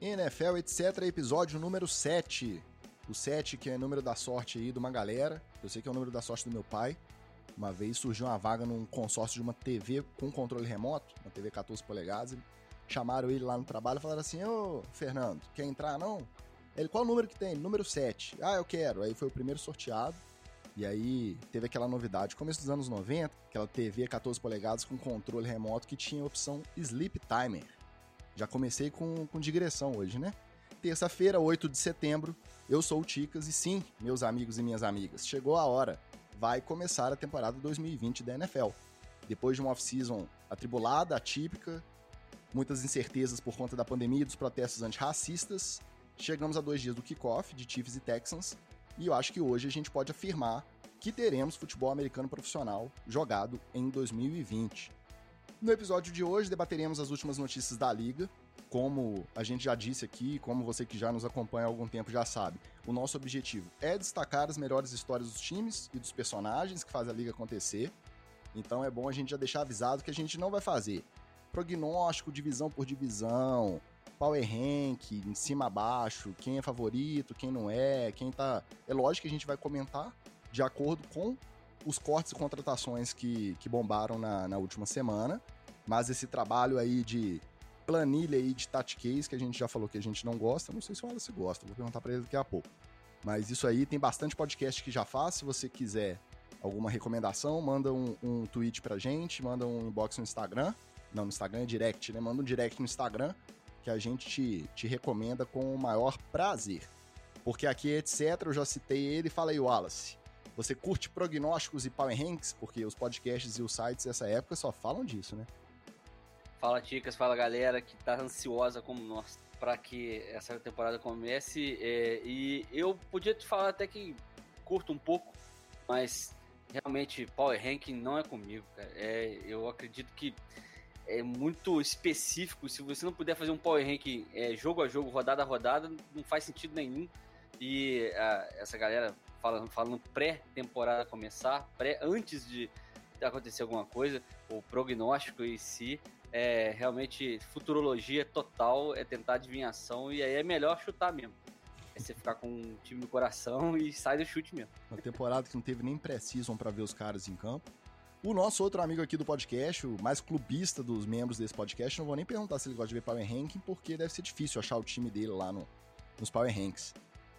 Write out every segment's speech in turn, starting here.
NFL, etc., episódio número 7. O 7, que é número da sorte aí de uma galera. Eu sei que é o número da sorte do meu pai. Uma vez surgiu uma vaga num consórcio de uma TV com controle remoto, uma TV 14 polegadas. Chamaram ele lá no trabalho e falaram assim: Ô, Fernando, quer entrar não? Ele, qual número que tem? Número 7. Ah, eu quero. Aí foi o primeiro sorteado. E aí teve aquela novidade, começo dos anos 90, aquela TV 14 polegadas com controle remoto que tinha a opção Sleep Timer. Já comecei com, com digressão hoje, né? Terça-feira, 8 de setembro, eu sou o Ticas e sim, meus amigos e minhas amigas, chegou a hora. Vai começar a temporada 2020 da NFL. Depois de uma off-season atribulada, atípica, muitas incertezas por conta da pandemia e dos protestos antirracistas, chegamos a dois dias do kickoff de Chiefs e Texans e eu acho que hoje a gente pode afirmar que teremos futebol americano profissional jogado em 2020. No episódio de hoje debateremos as últimas notícias da liga. Como a gente já disse aqui, como você que já nos acompanha há algum tempo já sabe, o nosso objetivo é destacar as melhores histórias dos times e dos personagens que fazem a liga acontecer. Então é bom a gente já deixar avisado que a gente não vai fazer prognóstico divisão por divisão, power rank, em cima a baixo, quem é favorito, quem não é, quem tá. É lógico que a gente vai comentar de acordo com os cortes e contratações que, que bombaram na, na última semana. Mas esse trabalho aí de planilha aí de tactics, que a gente já falou que a gente não gosta, não sei se o Wallace gosta, vou perguntar para ele daqui a pouco. Mas isso aí tem bastante podcast que já faz, se você quiser alguma recomendação, manda um, um tweet pra gente, manda um inbox no Instagram. Não, no Instagram é direct, né? Manda um direct no Instagram que a gente te, te recomenda com o maior prazer. Porque aqui, etc., eu já citei ele. Fala aí, Wallace. Você curte prognósticos e power ranks? Porque os podcasts e os sites dessa época só falam disso, né? Fala, Ticas, fala galera que tá ansiosa como nós para que essa temporada comece. É, e eu podia te falar até que curto um pouco, mas realmente Power Ranking não é comigo, cara. É, eu acredito que é muito específico. Se você não puder fazer um power ranking é, jogo a jogo, rodada a rodada, não faz sentido nenhum. E a, essa galera falando, falando pré-temporada começar, pré antes de acontecer alguma coisa, o prognóstico em si é realmente futurologia total, é tentar adivinhação e aí é melhor chutar mesmo. É você ficar com um time no coração e sai do chute mesmo. Uma temporada que não teve nem pré-season para ver os caras em campo. O nosso outro amigo aqui do podcast, o mais clubista dos membros desse podcast, não vou nem perguntar se ele gosta de ver Power Ranking, porque deve ser difícil achar o time dele lá no, nos Power Ranks.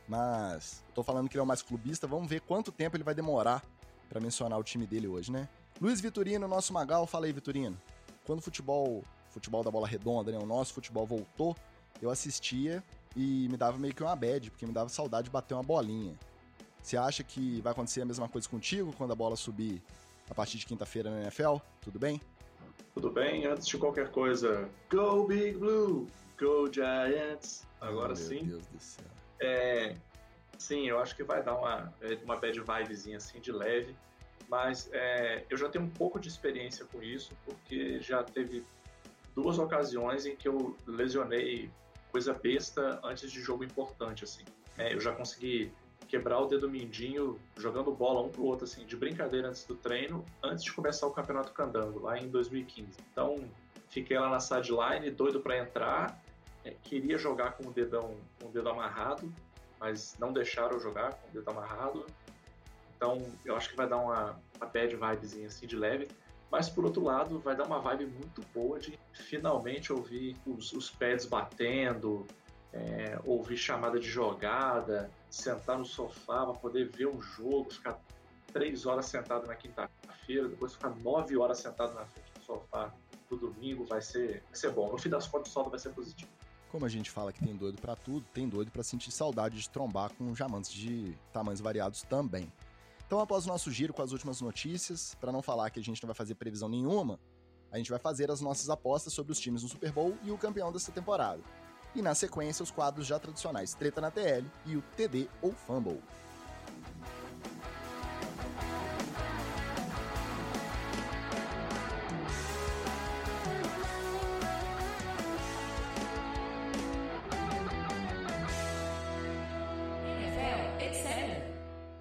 Mas, tô falando que ele é o mais clubista, vamos ver quanto tempo ele vai demorar para mencionar o time dele hoje, né? Luiz Vitorino, nosso Magal, fala aí, Vitorino. Quando o futebol, futebol da bola redonda, né, o nosso futebol voltou, eu assistia e me dava meio que uma bad, porque me dava saudade de bater uma bolinha. Você acha que vai acontecer a mesma coisa contigo quando a bola subir a partir de quinta-feira na NFL. Tudo bem? Tudo bem. Antes de qualquer coisa, Go Big Blue! Go Giants! Agora oh, sim. Meu Deus do céu. É, sim, eu acho que vai dar uma, é, uma bad vibezinha assim de leve. Mas é, eu já tenho um pouco de experiência com isso, porque já teve duas ocasiões em que eu lesionei coisa besta antes de jogo importante, assim. É, eu já consegui quebrar o dedo mindinho jogando bola um pro outro, assim, de brincadeira antes do treino, antes de começar o Campeonato Candango, lá em 2015. Então, fiquei lá na sideline, doido para entrar, é, queria jogar com o dedão, com o dedo amarrado, mas não deixaram jogar com o dedo amarrado. Então, eu acho que vai dar uma, uma bad vibezinha assim de leve. Mas por outro lado, vai dar uma vibe muito boa de finalmente ouvir os, os pads batendo, é, ouvir chamada de jogada, sentar no sofá para poder ver um jogo, ficar três horas sentado na quinta-feira, depois ficar nove horas sentado na frente do sofá no domingo, vai ser, vai ser bom. No fim das contas, o saldo vai ser positivo. Como a gente fala que tem doido para tudo, tem doido para sentir saudade de trombar com jamantes de tamanhos variados também. Então, após o nosso giro com as últimas notícias, para não falar que a gente não vai fazer previsão nenhuma, a gente vai fazer as nossas apostas sobre os times no Super Bowl e o campeão dessa temporada e na sequência os quadros já tradicionais Treta na TL e o TD ou Fumble.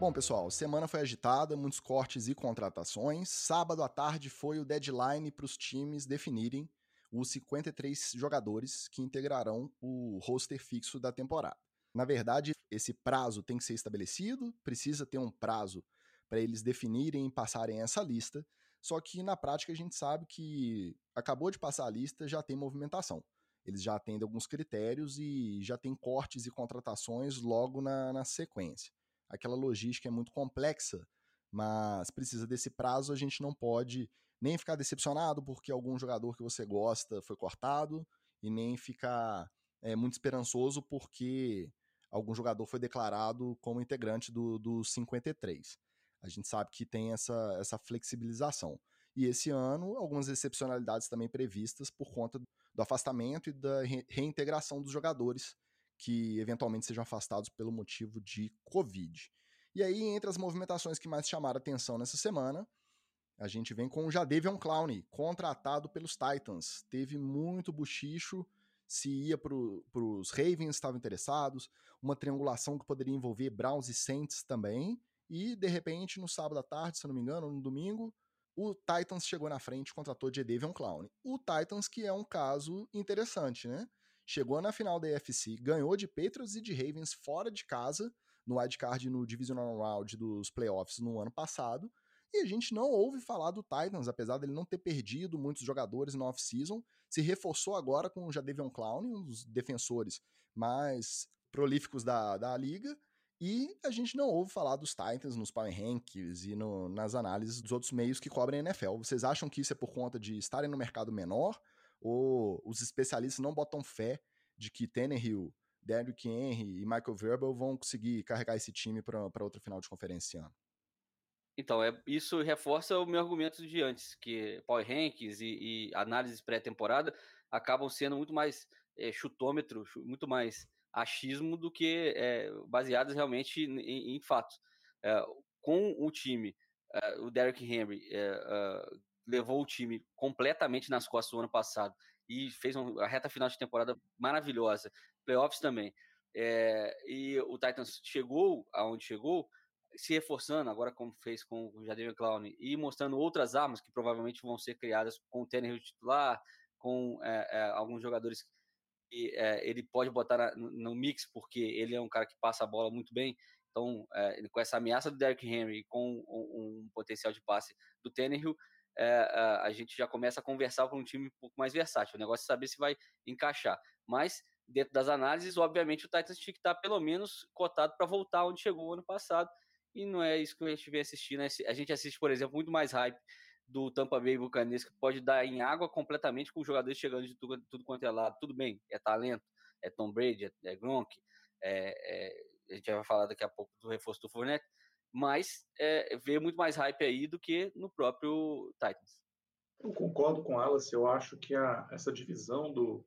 Bom, pessoal, semana foi agitada, muitos cortes e contratações. Sábado à tarde foi o deadline para os times definirem os 53 jogadores que integrarão o roster fixo da temporada. Na verdade, esse prazo tem que ser estabelecido, precisa ter um prazo para eles definirem e passarem essa lista, só que na prática a gente sabe que acabou de passar a lista, já tem movimentação. Eles já atendem alguns critérios e já tem cortes e contratações logo na, na sequência. Aquela logística é muito complexa, mas precisa desse prazo, a gente não pode nem ficar decepcionado porque algum jogador que você gosta foi cortado, e nem ficar é, muito esperançoso porque algum jogador foi declarado como integrante do, do 53. A gente sabe que tem essa, essa flexibilização. E esse ano, algumas excepcionalidades também previstas por conta do afastamento e da reintegração dos jogadores que eventualmente sejam afastados pelo motivo de Covid. E aí, entre as movimentações que mais chamaram atenção nessa semana, a gente vem com o Jadavion Clowney, contratado pelos Titans. Teve muito buchicho, se ia para os Ravens, estavam interessados, uma triangulação que poderia envolver Browns e Saints também, e de repente, no sábado à tarde, se não me engano, no domingo, o Titans chegou na frente e contratou Jadavion Clown. O Titans que é um caso interessante, né? Chegou na final da AFC, ganhou de Patriots e de Ravens fora de casa, no wildcard no Divisional Round dos playoffs no ano passado, e a gente não ouve falar do Titans, apesar dele não ter perdido muitos jogadores no off-season, se reforçou agora com o Jadavion Clown, um dos defensores mais prolíficos da, da liga, e a gente não ouve falar dos Titans nos Power Rankings e no, nas análises dos outros meios que cobrem a NFL. Vocês acham que isso é por conta de estarem no mercado menor? Ou os especialistas não botam fé de que Tannehill, Derrick Henry e Michael Verbal vão conseguir carregar esse time para outra final de conferência esse ano? Então, é, isso reforça o meu argumento de antes, que Power Rankings e, e análises pré-temporada acabam sendo muito mais é, chutômetro, muito mais achismo do que é, baseadas realmente em, em fatos. É, com o time, é, o Derrick Henry levou o time completamente nas costas do ano passado e fez uma reta final de temporada maravilhosa, playoffs também. e o Titans chegou aonde chegou, se reforçando, agora como fez com o Jadier Clown, e mostrando outras armas que provavelmente vão ser criadas com o Tannehill titular, com é, é, alguns jogadores que é, ele pode botar na, no mix, porque ele é um cara que passa a bola muito bem. Então, é, com essa ameaça do Derrick Henry, com um, um potencial de passe do Tannehill, é, a gente já começa a conversar com um time um pouco mais versátil. O negócio é saber se vai encaixar. Mas, dentro das análises, obviamente o Titans tinha que estar pelo menos cotado para voltar onde chegou ano passado. E não é isso que a gente vem assistindo. Né? A gente assiste, por exemplo, muito mais hype do Tampa Bay Buccaneers que pode dar em água completamente com os jogadores chegando de tudo, quanto é lado. Tudo bem, é talento, é Tom Brady, é, é Gronk, é, é, a gente vai falar daqui a pouco do reforço do Fournette, mas é, vê muito mais hype aí do que no próprio Titans. Eu concordo com Alice, eu acho que a, essa divisão do,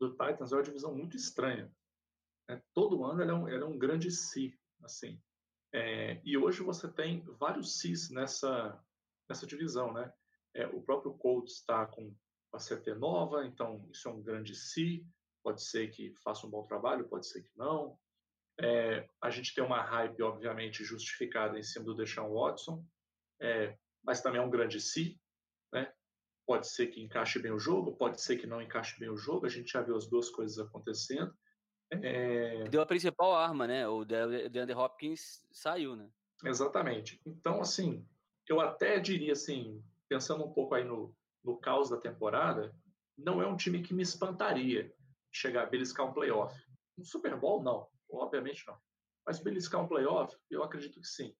do Titans é uma divisão muito estranha. É, todo ano ela é, um, ela é um grande si, assim. É, e hoje você tem vários cis nessa, nessa divisão, né? É, o próprio Colts está com a CT nova, então isso é um grande si. Pode ser que faça um bom trabalho, pode ser que não. É, a gente tem uma hype, obviamente, justificada em cima do Deshaun Watson, é, mas também é um grande si, né? Pode ser que encaixe bem o jogo, pode ser que não encaixe bem o jogo. A gente já viu as duas coisas acontecendo. É... Deu a principal arma, né? O DeAndre Hopkins saiu, né? Exatamente. Então, assim, eu até diria assim, pensando um pouco aí no, no caos da temporada, não é um time que me espantaria chegar a beliscar um playoff. Um Super Bowl, não. Obviamente não. Mas beliscar um playoff, eu acredito que sim.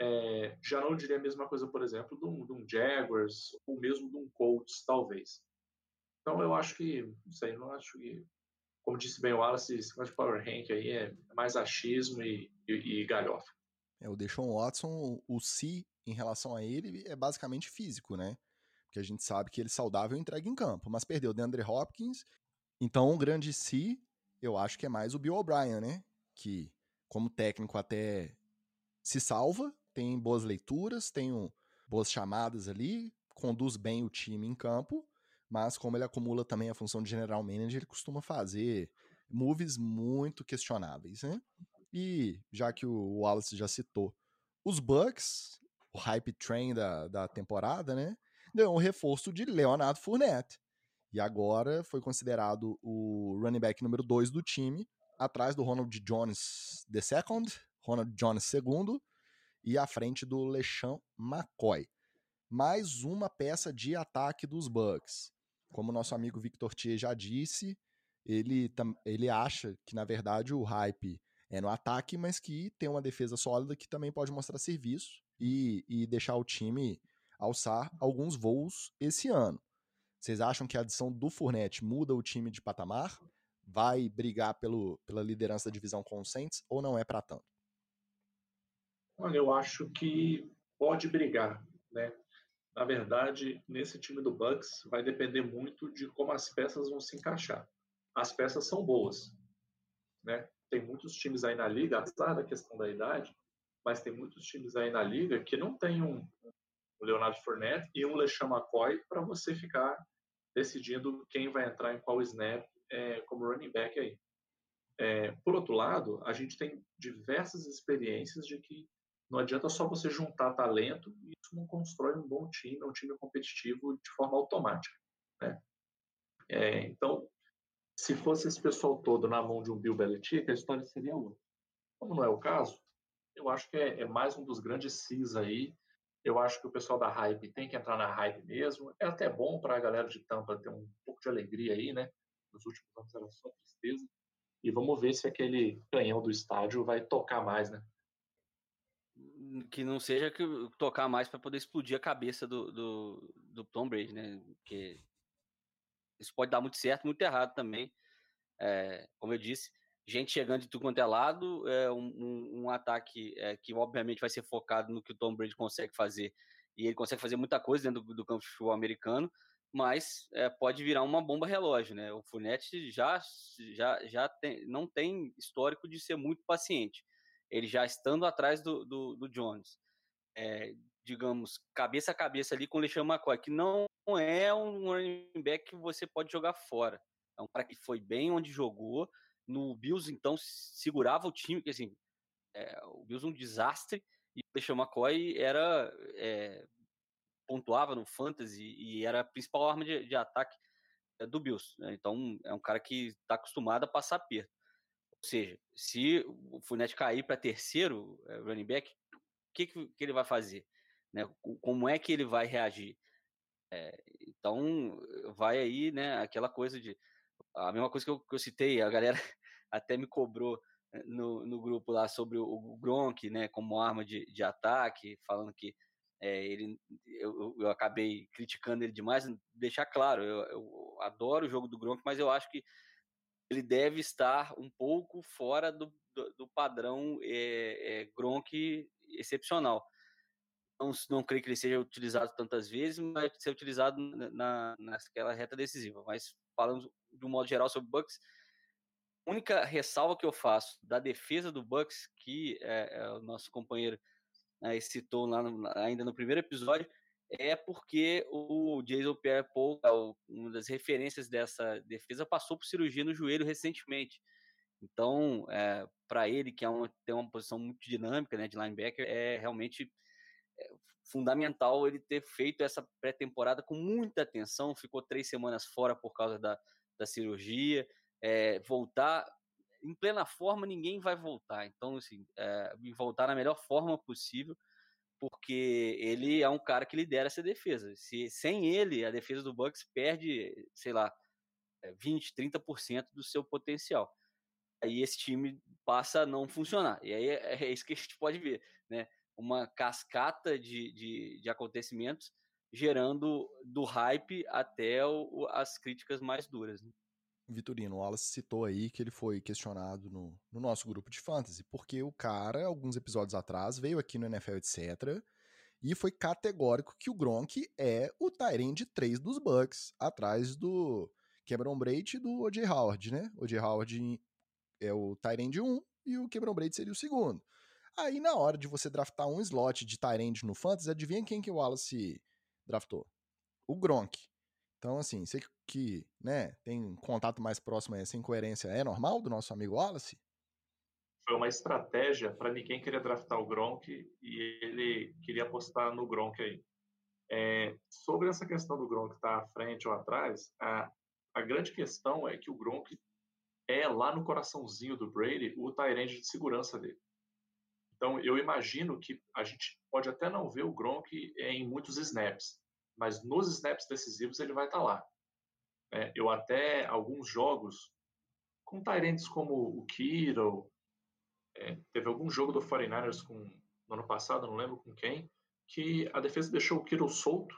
É, já não diria a mesma coisa, por exemplo, de um, de um, Jaguars ou mesmo de um Colts, talvez. Então eu acho que, não sei, não acho que, como disse bem o Wallace, esse de Power Rank aí é mais achismo e, e, e galhofa. É, o Deshaun Watson, o si em relação a ele é basicamente físico, né? Porque a gente sabe que ele saudável entrega em campo, mas perdeu o DeAndre Hopkins. Então, o grande si, eu acho que é mais o Bill O'Brien, né? Que, como técnico, até se salva, tem boas leituras, tem um, boas chamadas ali, conduz bem o time em campo, mas como ele acumula também a função de general manager, ele costuma fazer moves muito questionáveis, né? E já que o Wallace já citou, os Bucks, o hype train da, da temporada, né? Ganhou um reforço de Leonardo Fournette. E agora foi considerado o running back número 2 do time, atrás do Ronald Jones II, Ronald Jones II e à frente do LeSean McCoy. Mais uma peça de ataque dos Bucks. Como nosso amigo Victor Thier já disse, ele, ele acha que, na verdade, o hype é no ataque, mas que tem uma defesa sólida que também pode mostrar serviço e, e deixar o time alçar alguns voos esse ano. Vocês acham que a adição do Fournette muda o time de patamar? Vai brigar pelo, pela liderança da divisão com o Saints ou não é para tanto? Olha, eu acho que pode brigar, né? Na verdade, nesse time do Bucks vai depender muito de como as peças vão se encaixar. As peças são boas, né? Tem muitos times aí na liga, apesar da questão da idade, mas tem muitos times aí na liga que não tem um, Leonardo Fournette e um LeSean McCoy para você ficar decidindo quem vai entrar em qual snap é, como running back aí. É, por outro lado, a gente tem diversas experiências de que não adianta só você juntar talento e isso não constrói um bom time, um time competitivo de forma automática. Né? É, então, se fosse esse pessoal todo na mão de um Bill Belichick, a história seria outra. Como não é o caso, eu acho que é, é mais um dos grandes cis aí. Eu acho que o pessoal da hype tem que entrar na hype mesmo. É até bom para a galera de Tampa ter um pouco de alegria aí, né? Nos últimos anos era só tristeza. E vamos ver se aquele canhão do estádio vai tocar mais, né? Que não seja que tocar mais para poder explodir a cabeça do, do, do Tom Brady, né? Porque isso pode dar muito certo, muito errado também. É, como eu disse, gente chegando de tudo quanto é lado, é um, um, um ataque é, que obviamente vai ser focado no que o Tom Brady consegue fazer, e ele consegue fazer muita coisa dentro do, do campo de futebol americano, mas é, pode virar uma bomba relógio, né? O Fournette já, já, já tem, não tem histórico de ser muito paciente. Ele já estando atrás do, do, do Jones, é, digamos, cabeça a cabeça ali com o LeSean McCoy, que não é um running back que você pode jogar fora. É um cara que foi bem onde jogou, no Bills, então, segurava o time, que assim, é, o Bills um desastre, e o LeSean McCoy era, pontuava no fantasy e era a principal arma de, de ataque é, do Bills. Né? Então, é um cara que está acostumado a passar perto. Ou seja, se o Fournette cair para terceiro é, running back, o que, que, ele vai fazer? Né? Como é que ele vai reagir? É, então, vai aí né, aquela coisa de a mesma coisa que eu, que eu citei, a galera até me cobrou eh, no, no grupo lá sobre o, o Gronk, né, como arma de, de ataque, falando que é, ele, eu, eu, acabei criticando ele demais. Deixar claro, eu, eu, adoro o jogo do Gronk, mas eu acho que ele deve estar um pouco fora do, do, do padrão é, é, Gronk excepcional. Não, não creio que ele seja utilizado tantas vezes, mas ser utilizado na, naquela reta decisiva. Mas falando de um modo geral sobre Bucks, a única ressalva que eu faço da defesa do Bucks, que é, é o nosso companheiro né, citou lá no, ainda no primeiro episódio, é porque o Jason Pierre-Paul, é uma das referências dessa defesa, passou por cirurgia no joelho recentemente. Então, é, para ele, que é uma, tem uma posição muito dinâmica né, de linebacker, é realmente é, fundamental ele ter feito essa pré-temporada com muita atenção. Ficou três semanas fora por causa da, da cirurgia é, voltar em plena forma, ninguém vai voltar. Então, assim, é, voltar na melhor forma possível, porque ele é um cara que lidera essa defesa. Se sem ele, a defesa do Bucks perde, sei lá, 20, é, 30% do seu potencial. Aí esse time passa a não funcionar. E aí é, é isso que a gente pode ver, né? Uma cascata de, de, de acontecimentos gerando do hype até o, as críticas mais duras. Né? Vitorino, o Wallace citou aí que ele foi questionado no, no, nosso grupo de fantasy, porque o cara, alguns episódios atrás, veio aqui no NFL, etc., e foi categórico que o Gronk é o Tyrande 3 dos Bucks, atrás do Cameron Brate e do O.J. Howard, né? O O.J. Howard é o Tyrande 1 e o Cameron Brate seria o segundo. Aí, na hora de você draftar um slot de Tyrande no fantasy, adivinha quem que o Wallace draftou? O Gronk. Então, assim, você que né, tem contato mais próximo a essa incoerência, é normal do nosso amigo Wallace? Foi uma estratégia para ninguém querer draftar o Gronk e ele queria apostar no Gronk aí. É, sobre essa questão do Gronk estar tá à frente ou atrás, a, a grande questão é que o Gronk é lá no coraçãozinho do Brady o Tyrande de segurança dele. Então, eu imagino que a gente pode até não ver o Gronk em muitos snaps, mas nos snaps decisivos ele vai estar tá lá. É, eu até, alguns jogos, com Tyrants como o Kittle, é, teve algum jogo do 49ers com, no ano passado, não lembro com quem, que a defesa deixou o Kittle solto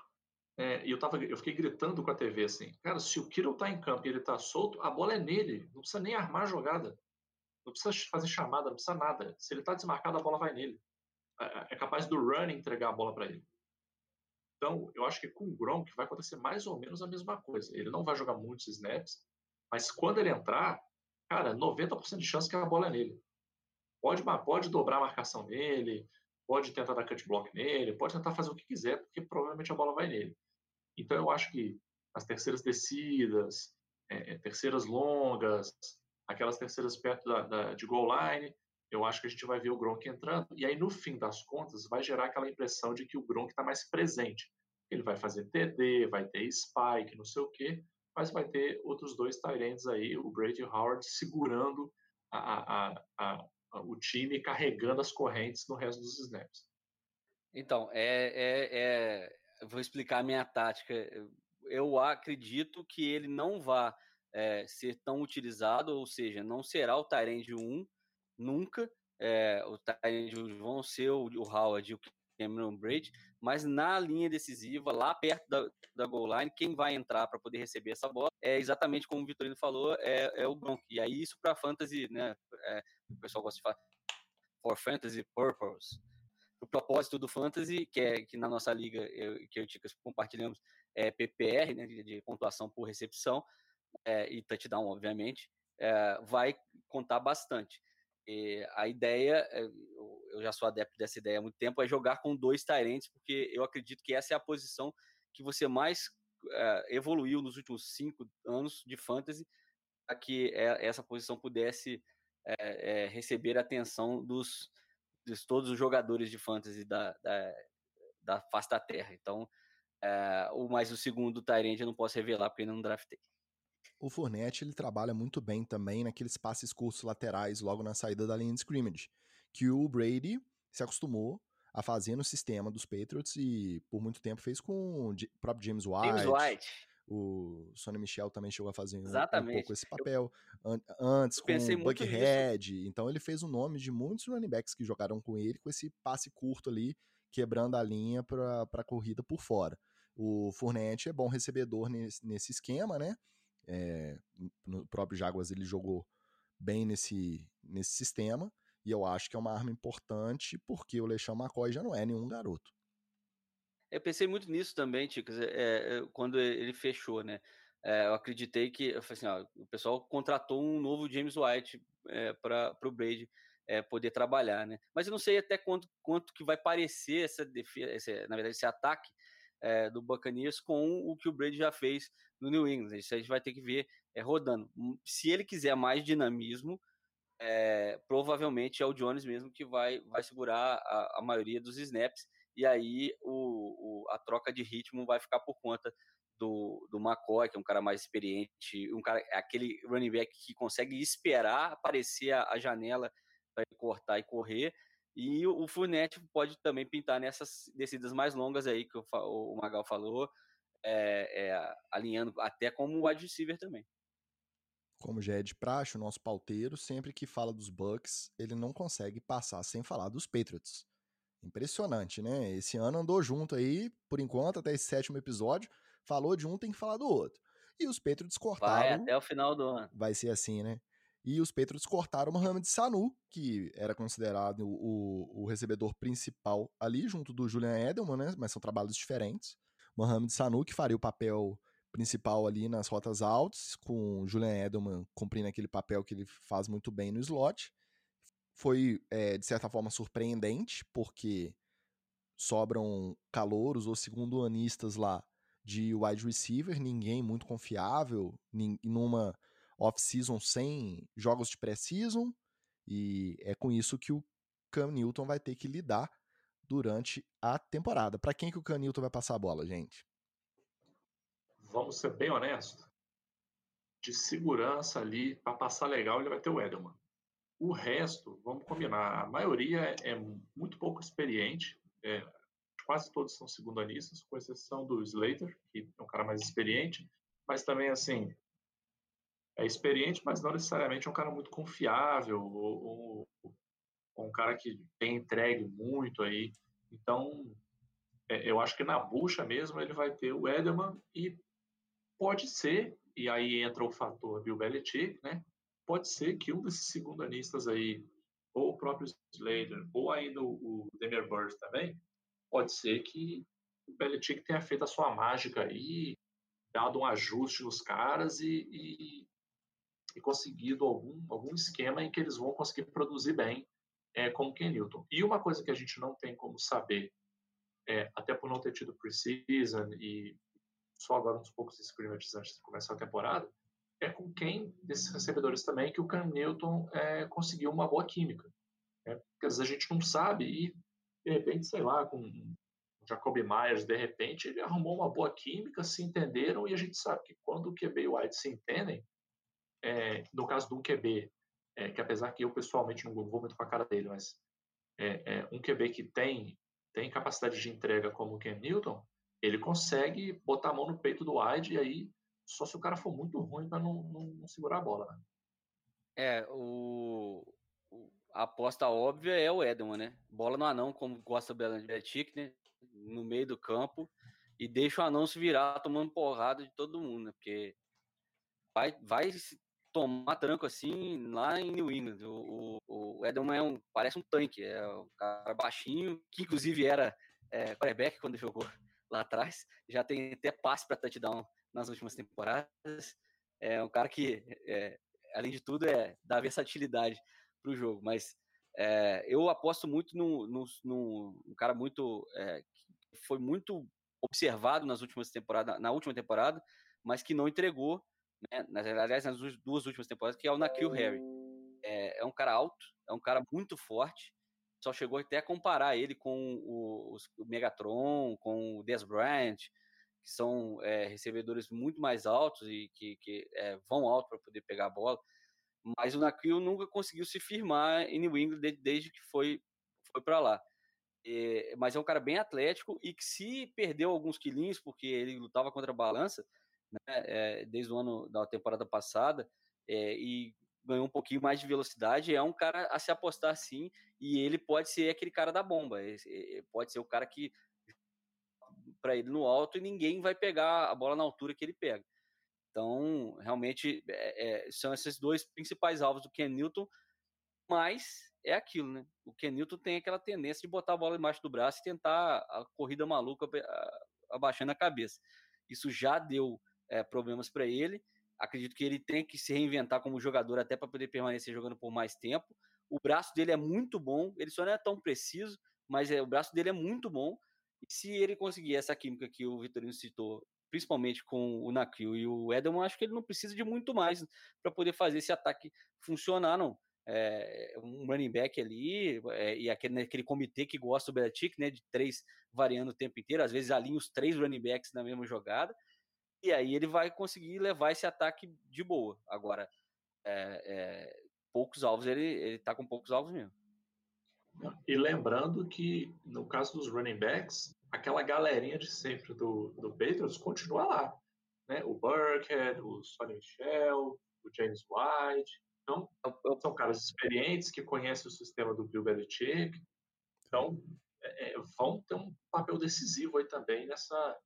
é, e eu, tava, eu fiquei gritando com a TV assim, cara, se o Kittle tá em campo e ele tá solto, a bola é nele, não precisa nem armar a jogada. Não precisa fazer chamada, não precisa nada. Se ele tá desmarcado, a bola vai nele. É, é, é capaz do run entregar a bola para ele. Então, eu acho que com o Gronk vai acontecer mais ou menos a mesma coisa. Ele não vai jogar muitos snaps, mas quando ele entrar, cara, 90% de chance que a bola é nele. Pode, pode dobrar a marcação nele, pode tentar dar cut block nele, pode tentar fazer o que quiser, porque provavelmente a bola vai nele. Então eu acho que as terceiras descidas, é, é, terceiras longas, aquelas terceiras perto da, da, de goal line, eu acho que a gente vai ver o Gronk entrando, e aí no fim das contas vai gerar aquela impressão de que o Gronk está mais presente. Ele vai fazer TD, vai ter spike, não sei o quê, mas vai ter outros dois Tyrants aí, o Brady Howard segurando a, a, a, o time carregando as correntes no resto dos snaps. Então, é, é, é, vou explicar a minha tática. Eu acredito que ele não vai é, ser tão utilizado, ou seja, não será o Tyrande 1 nunca. É, o Tyrande vão ser o, o Howard e o Cameron Braid, mas na linha decisiva, lá perto da, da goal line, quem vai entrar para poder receber essa bola é exatamente como o Vitorino falou, é, é o Gronk. E aí isso para fantasy, né, é, o pessoal gosta de falar for fantasy purpose. O propósito do fantasy, que é que na nossa liga, eu, que eu e Ticas compartilhamos, é PPR, né, de, de pontuação por recepção, é, e touchdown, obviamente, é, vai contar bastante. E a ideia, é, eu já sou adepto dessa ideia há muito tempo, é jogar com dois Tyrants, porque eu acredito que essa é a posição que você mais é, evoluiu nos últimos cinco anos de fantasy, para que é, essa posição pudesse é, é, receber a atenção dos, todos os jogadores de fantasy da, da, da face da terra. Então, é, o mais o segundo Tyrant eu não posso revelar porque ainda não draftei. O Fournette ele trabalha muito bem também naqueles passes curtos laterais logo na saída da linha de scrimmage, que o Brady se acostumou a fazer no sistema dos Patriots e por muito tempo fez com o próprio James White. James White. O Sonny Michel também chegou a fazer um, um pouco esse papel. Eu, antes com o Buckhead. Então ele fez o nome de muitos running backs que jogaram com ele, com esse passe curto ali, quebrando a linha para a corrida por fora. O Fournette é bom recebedor nesse, nesse esquema, né? É, no próprio Jaguars ele jogou bem nesse, nesse sistema. E eu acho que é uma arma importante porque o Lechão McCoy já não é nenhum garoto. Eu pensei muito nisso também, Ticas, é, é, quando ele fechou, né? É, eu acreditei que eu assim, ó, o pessoal contratou um novo James White é, para o Brady é, poder trabalhar, né? Mas eu não sei até quanto, quanto que vai parecer essa defesa, na verdade, esse ataque é, do Buccaneers com o que o Brady já fez no New England. Isso a gente vai ter que ver é, rodando. Hum, se ele quiser mais dinamismo, é, provavelmente é o Jones mesmo que vai, vai segurar a, a maioria dos snaps e aí o, o, a troca de ritmo vai ficar por conta do, do McCoy, que é um cara mais experiente, um cara, aquele running back que consegue esperar aparecer a, a janela para cortar e correr, e o, o Fournette pode também pintar nessas descidas mais longas aí que o, o Magal falou, é, é, alinhando até como wide receiver também. Como já é de praxe, o nosso pauteiro, sempre que fala dos Bucks, ele não consegue passar sem falar dos Patriots. Impressionante, né? Esse ano andou junto aí, por enquanto, até esse sétimo episódio. Falou de um, tem que falar do outro. E os Patriots cortaram. Vai até o final do ano. Vai ser assim, né? E os Patriots cortaram Mohamed Sanu, que era considerado o, o recebedor principal ali, junto do Julian Edelman, né? Mas são trabalhos diferentes. Mohamed Sanu, que faria o papel principal ali nas rotas altas, com o Julian Edelman cumprindo aquele papel que ele faz muito bem no slot foi, é, de certa forma, surpreendente, porque sobram calouros ou segundo-anistas lá de wide receiver, ninguém muito confiável, numa off-season sem jogos de pré-season, e é com isso que o Cam Newton vai ter que lidar durante a temporada. Para quem que o Cam Newton vai passar a bola, gente? Vamos ser bem honestos. de segurança ali, para passar legal, ele vai ter o Edelman. O resto, vamos combinar, a maioria é muito pouco experiente, é, quase todos são segundanistas, com exceção do Slater, que é um cara mais experiente, mas também, assim, é experiente, mas não necessariamente é um cara muito confiável, ou, ou, ou um cara que tem entregue muito aí. Então, é, eu acho que na bucha mesmo ele vai ter o Edelman e pode ser, e aí entra o fator Bill Belichick, né? Pode ser que um desses segundanistas aí, ou o próprio Slater, ou ainda o, Demir Burst também, pode ser que o Belichick tenha feito a sua mágica aí, dado um ajuste nos caras e, e, e conseguido algum, algum esquema em que eles vão conseguir produzir bem é, como Ken Newton. E uma coisa que a gente não tem como saber é, até por não ter tido preseason e só agora uns poucos scrimmages antes de começar a temporada, é com quem desses recebedores também que o Cam Newton é, conseguiu uma boa química. Né? Porque às vezes a gente não sabe e, de repente, sei lá, com o Jacoby Myers, de repente, ele arrumou uma boa química, se entenderam e a gente sabe que quando o QB e o White se entendem, é, no caso do QB, é, que apesar que eu pessoalmente não vou muito com a cara dele, mas é, é um QB que tem tem capacidade de entrega como o Ken Newton, ele consegue botar a mão no peito do wide e aí só se o cara for muito ruim para não, não, não, segurar a bola, né? É, o, a aposta óbvia é o Edelman, né? Bola no anão, como gosta o Belichick, né? No meio do campo e deixa o anão se virar tomando porrada de todo mundo, né? Porque vai, vai tomar tranco assim lá em New England. O, o, o Edelman é um, parece um tanque, é um cara baixinho, que inclusive era é, quarterback quando jogou lá atrás, já tem até passe para touchdown nas últimas temporadas. É um cara que, é, além de tudo, é dá versatilidade para o jogo, mas é, eu aposto muito no, no, no um cara muito é, que foi muito observado nas últimas temporadas, na última temporada, mas que não entregou né, nas, aliás, nas duas últimas temporadas, que é o Nakil Harry. É, é, um cara alto, é um cara muito forte, só chegou até a comparar ele com o, o Megatron, com o Des Bryant, que são é, recebedores muito mais altos e que, que é, vão alto para poder pegar a bola. Mas o Nakil nunca conseguiu se firmar em New England desde, desde que foi, foi para lá. É, mas é um cara bem atlético e que se perdeu alguns quilinhos, porque ele lutava contra a balança, né, é, desde o ano da temporada passada, é, e ganhou um pouquinho mais de velocidade. É um cara a se apostar sim, e ele pode ser aquele cara da bomba, pode ser o cara que para ele no alto e ninguém vai pegar a bola na altura que ele pega. Então, realmente, é, é, são esses dois principais alvos do Ken Newton, mas é aquilo, né? O Ken Newton tem aquela tendência de botar a bola embaixo do braço e tentar a corrida maluca abaixando a cabeça. Isso já deu é, problemas para ele. Acredito que ele tem que se reinventar como jogador até para poder permanecer jogando por mais tempo. O braço dele é muito bom, ele só não é tão preciso, mas é, o braço dele é muito bom. E se ele conseguir essa química que o Vitorino citou, principalmente com o Nakil e o Edelman, acho que ele não precisa de muito mais para poder fazer esse ataque funcionar, não. É, um running back ali, é, e aquele, aquele comitê que gosta do Belichick, né, de três variando o tempo inteiro, às vezes alinha os três running backs na mesma jogada, e aí ele vai conseguir levar esse ataque de boa. Agora, é, é, poucos alvos, ele, ele tá com poucos alvos mesmo. E lembrando que, no caso dos running backs, aquela galerinha de sempre do, do Patriots continua lá. Né? O Burkhead, o Sonny Michel, o James White. Então, são caras experientes que conhecem o sistema do Bill Belichick. Então, é, é vão ter um papel decisivo aí também nessa,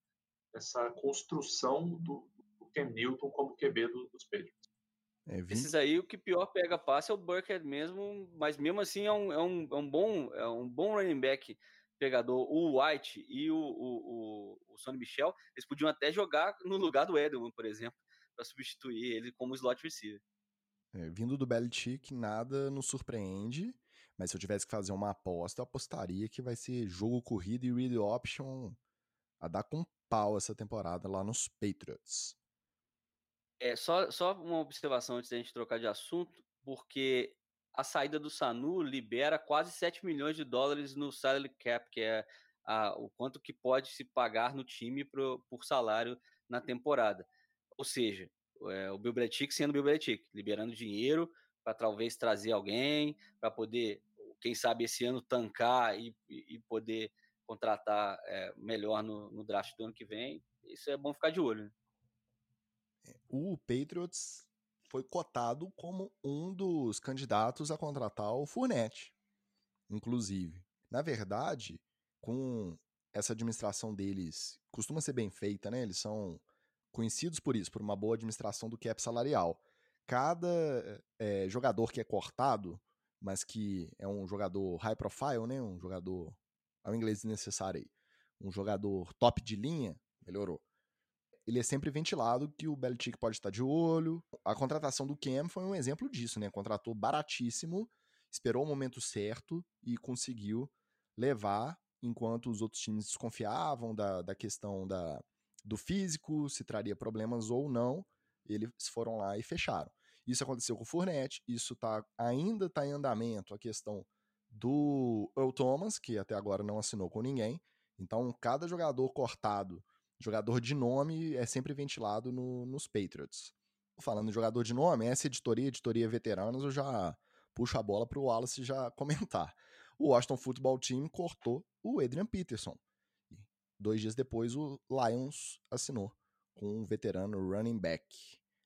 essa construção do, do Ken Newton como QB do, dos Patriots. É, Esses aí, o que pior pega passe é o Burkhead mesmo, mas mesmo assim é um, é um, é um, bom, é um bom running back pegador. O White e o, o, o, o Sonny Michel, eles podiam até jogar no lugar do Edelman, por exemplo, para substituir ele como slot receiver. É, vindo do Belichick, nada nos surpreende, mas se eu tivesse que fazer uma aposta, eu apostaria que vai ser jogo corrido e read option a dar com pau essa temporada lá nos Patriots. É, só, só uma observação antes da gente trocar de assunto, porque a saída do Sanu libera quase 7 milhões de dólares no salary cap, que é a, o quanto que pode se pagar no time pro, por salário na temporada. Ou seja, é, o Belichick sendo Belichick, liberando dinheiro para talvez trazer alguém, para poder, quem sabe esse ano tancar e, e poder contratar é, melhor no, no, draft do ano que vem. Isso é bom ficar de olho. Né? É, o Patriots foi cotado como um dos candidatos a contratar o Fournette, inclusive. Na verdade, com essa administração deles costuma ser bem feita, né? Eles são conhecidos por isso, por uma boa administração do cap salarial. Cada é, jogador que é cortado, mas que é um jogador high profile, né? Um jogador, ao inglês desnecessário aí, um jogador top de linha, melhorou. Ele é sempre ventilado que o Belichick pode estar de olho. A contratação do Cam foi um exemplo disso, né? Contratou baratíssimo, esperou o momento certo e conseguiu levar enquanto os outros times desconfiavam da, da questão da, do físico, se traria problemas ou não, eles foram lá e fecharam. Isso aconteceu com o Fournette, isso tá, ainda está em andamento a questão do Earl Thomas, que até agora não assinou com ninguém. Então, cada jogador cortado, jogador de nome, é sempre ventilado no, nos Patriots. Falando em jogador de nome, essa editoria, editoria veteranos, eu já puxo a bola para o Wallace já comentar. O Washington Football Team cortou o Adrian Peterson. Dois dias depois, o Lions assinou com um veterano running back.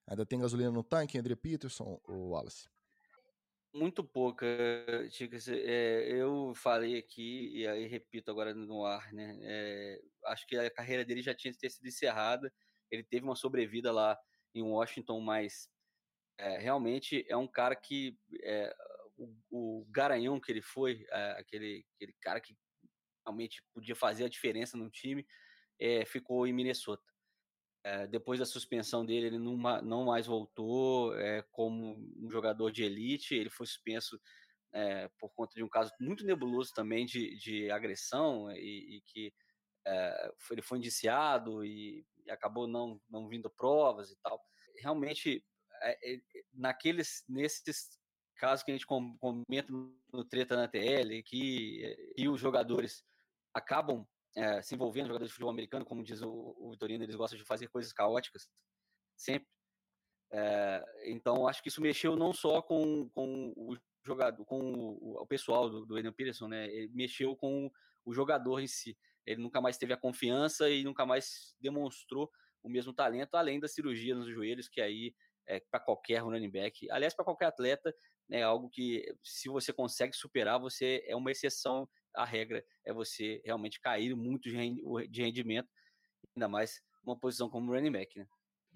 Ainda tem gasolina no tanque, Adrian Peterson ou Wallace? Muito pouca. É, eu falei aqui, e aí repito agora no ar, né? É, acho que a carreira dele já tinha sido encerrada. Ele teve uma sobrevida lá em Washington, mas é, realmente é um cara que o, o, garanhão que ele foi, aquele, aquele cara que realmente podia fazer a diferença no time, ficou em Minnesota. É, depois da suspensão dele, ele não, não mais voltou é, como um jogador de elite. Ele foi suspenso é, por conta de um caso muito nebuloso também de, de agressão e, e que é, ele foi indiciado e, e, acabou não, não vindo provas e tal. Realmente, naqueles, nesses casos que a gente comenta no Treta na TL, que, que os jogadores acabam é, se envolvendo, jogadores de futebol americano, como diz o, o Vitorino, eles gostam de fazer coisas caóticas, sempre. É, então, acho que isso mexeu não só com, com o jogador, com o, o pessoal do, do Adrian Peterson, né? Ele mexeu com o jogador em si. Ele nunca mais teve a confiança e nunca mais demonstrou o mesmo talento, além da cirurgia nos joelhos, que aí é para qualquer running back, aliás, para qualquer atleta, é algo que se você consegue superar, você é uma exceção a regra é você realmente cair muito de rendimento, ainda mais uma posição como running back, né?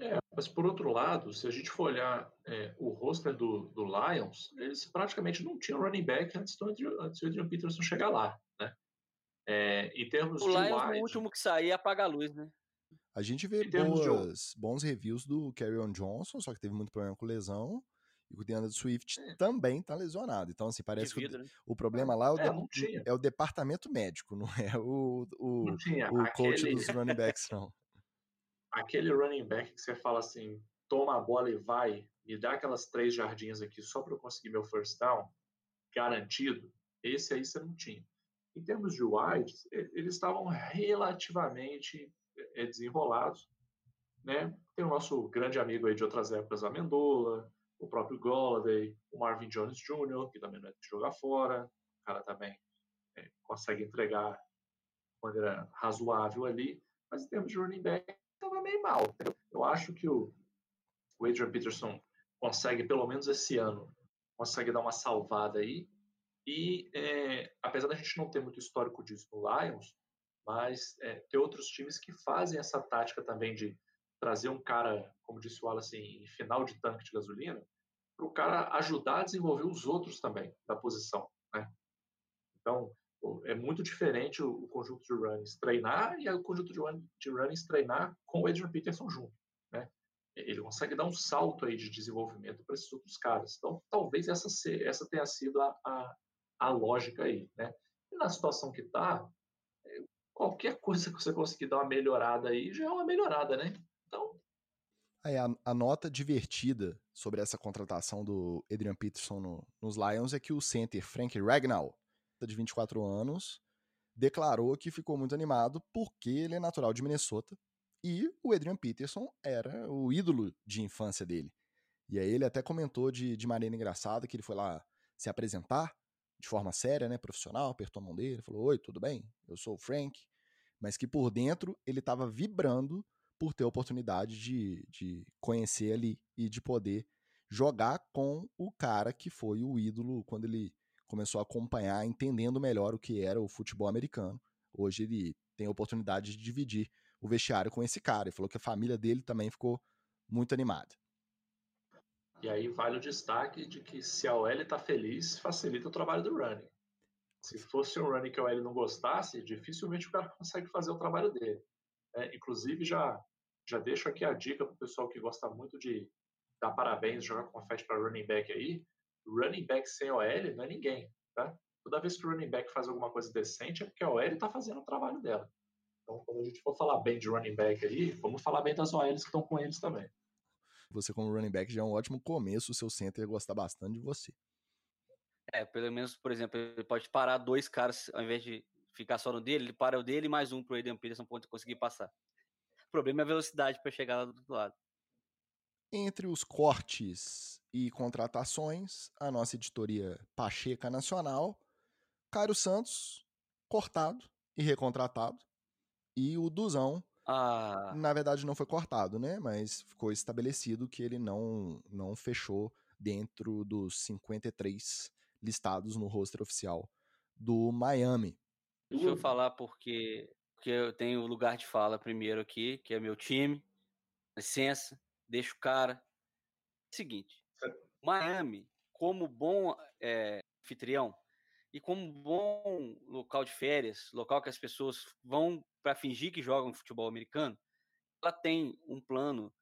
É, mas por outro lado, se a gente for olhar é, o roster do, do Lions, eles praticamente não tinham running back antes do, antes do Adrian Peterson chegar lá, né? É, em termos o de Lions, wide, o último que sair apaga a luz, né? A gente vê boas, bons reviews do Carrion Johnson, só que teve muito problema com lesão. E o DeAndre Swift é. também tá lesionado. Então, assim, parece que o, né? o, problema lá é o, é, é o, departamento médico, não é o, o, o coach dos running backs, não. Aquele running back que você fala assim, toma a bola e vai, me dá aquelas três jardinhas aqui só para eu conseguir meu first down, garantido, esse aí você não tinha. Em termos de wide, eles estavam relativamente eh, desenrolados, né? Tem o nosso grande amigo aí de outras épocas, Amendola, o próprio Golladay, o Marvin Jones Jr., que também não é de jogar fora, o cara também é, consegue entregar de maneira razoável ali, mas em termos de running back, estava meio mal. Eu acho que o, o Adrian Peterson consegue, pelo menos esse ano, consegue dar uma salvada aí, e é, apesar da gente não ter muito histórico disso no Lions, mas é, tem outros times que fazem essa tática também de trazer um cara, como disse o Wallace, em final de tanque de gasolina, para o cara ajudar a desenvolver os outros também da posição, né? Então, é muito diferente o, conjunto de runnings treinar e o conjunto de, run, de runnings treinar com o Adrian Peterson junto, né? Ele consegue dar um salto aí de desenvolvimento para esses outros caras. Então, talvez essa, essa tenha sido a, a, a lógica aí, né? E na situação que está, é, qualquer coisa que você conseguir dar uma melhorada aí já é uma melhorada, né? Aí, a, a, nota divertida sobre essa contratação do Adrian Peterson no, nos Lions é que o center Frank Ragnall, de 24 anos, declarou que ficou muito animado porque ele é natural de Minnesota E o Adrian Peterson era o ídolo de infância dele. E aí ele até comentou de, de maneira engraçada que ele foi lá se apresentar de forma séria, né, profissional, apertou a mão dele, falou: Oi, tudo bem? Eu sou o Frank. Mas que por dentro ele estava vibrando por ter a oportunidade de, de conhecer ali e de poder jogar com o cara que foi o ídolo quando ele começou a acompanhar, entendendo melhor o que era o futebol americano. Hoje ele tem a oportunidade de dividir o vestiário com esse cara. E falou que a família dele também ficou muito animada. E aí vale o destaque de que se a OL está feliz, facilita o trabalho do running. Se fosse um running que a OL não gostasse, dificilmente o cara consegue fazer o trabalho dele. É, inclusive, já, já deixo aqui a dica para o pessoal que gosta muito de dar parabéns, jogar confete para running back aí. Running back sem OL não é ninguém, tá? Toda vez que o running back faz alguma coisa decente é porque a OL está fazendo o trabalho dela. Então, quando a gente for falar bem de running back aí, vamos falar bem das OLs que estão com eles também. Você, como running back, já é um ótimo começo. O seu center ia gostar bastante de você. É, pelo menos, por exemplo, ele pode parar dois caras, ao invés de ficar só no dele, ele para o dele e mais um pro Aiden Peterson conseguir passar. Problema é a velocidade para chegar lá do outro lado. Entre os cortes e contratações, a nossa editoria Pacheca Nacional, Cairo Santos, cortado e recontratado, e o Duzão ah. Na verdade, não foi cortado, né? Mas ficou estabelecido que ele não, não fechou dentro dos 53 listados no roster oficial do Miami. Deixa eu falar porque, porque eu tenho lugar de fala primeiro aqui, que é meu time. Licença, deixa o cara. Seguinte, Miami, como bom é, anfitrião, e como bom local de férias, local que as pessoas vão para fingir que jogam futebol americano, ela tem um plano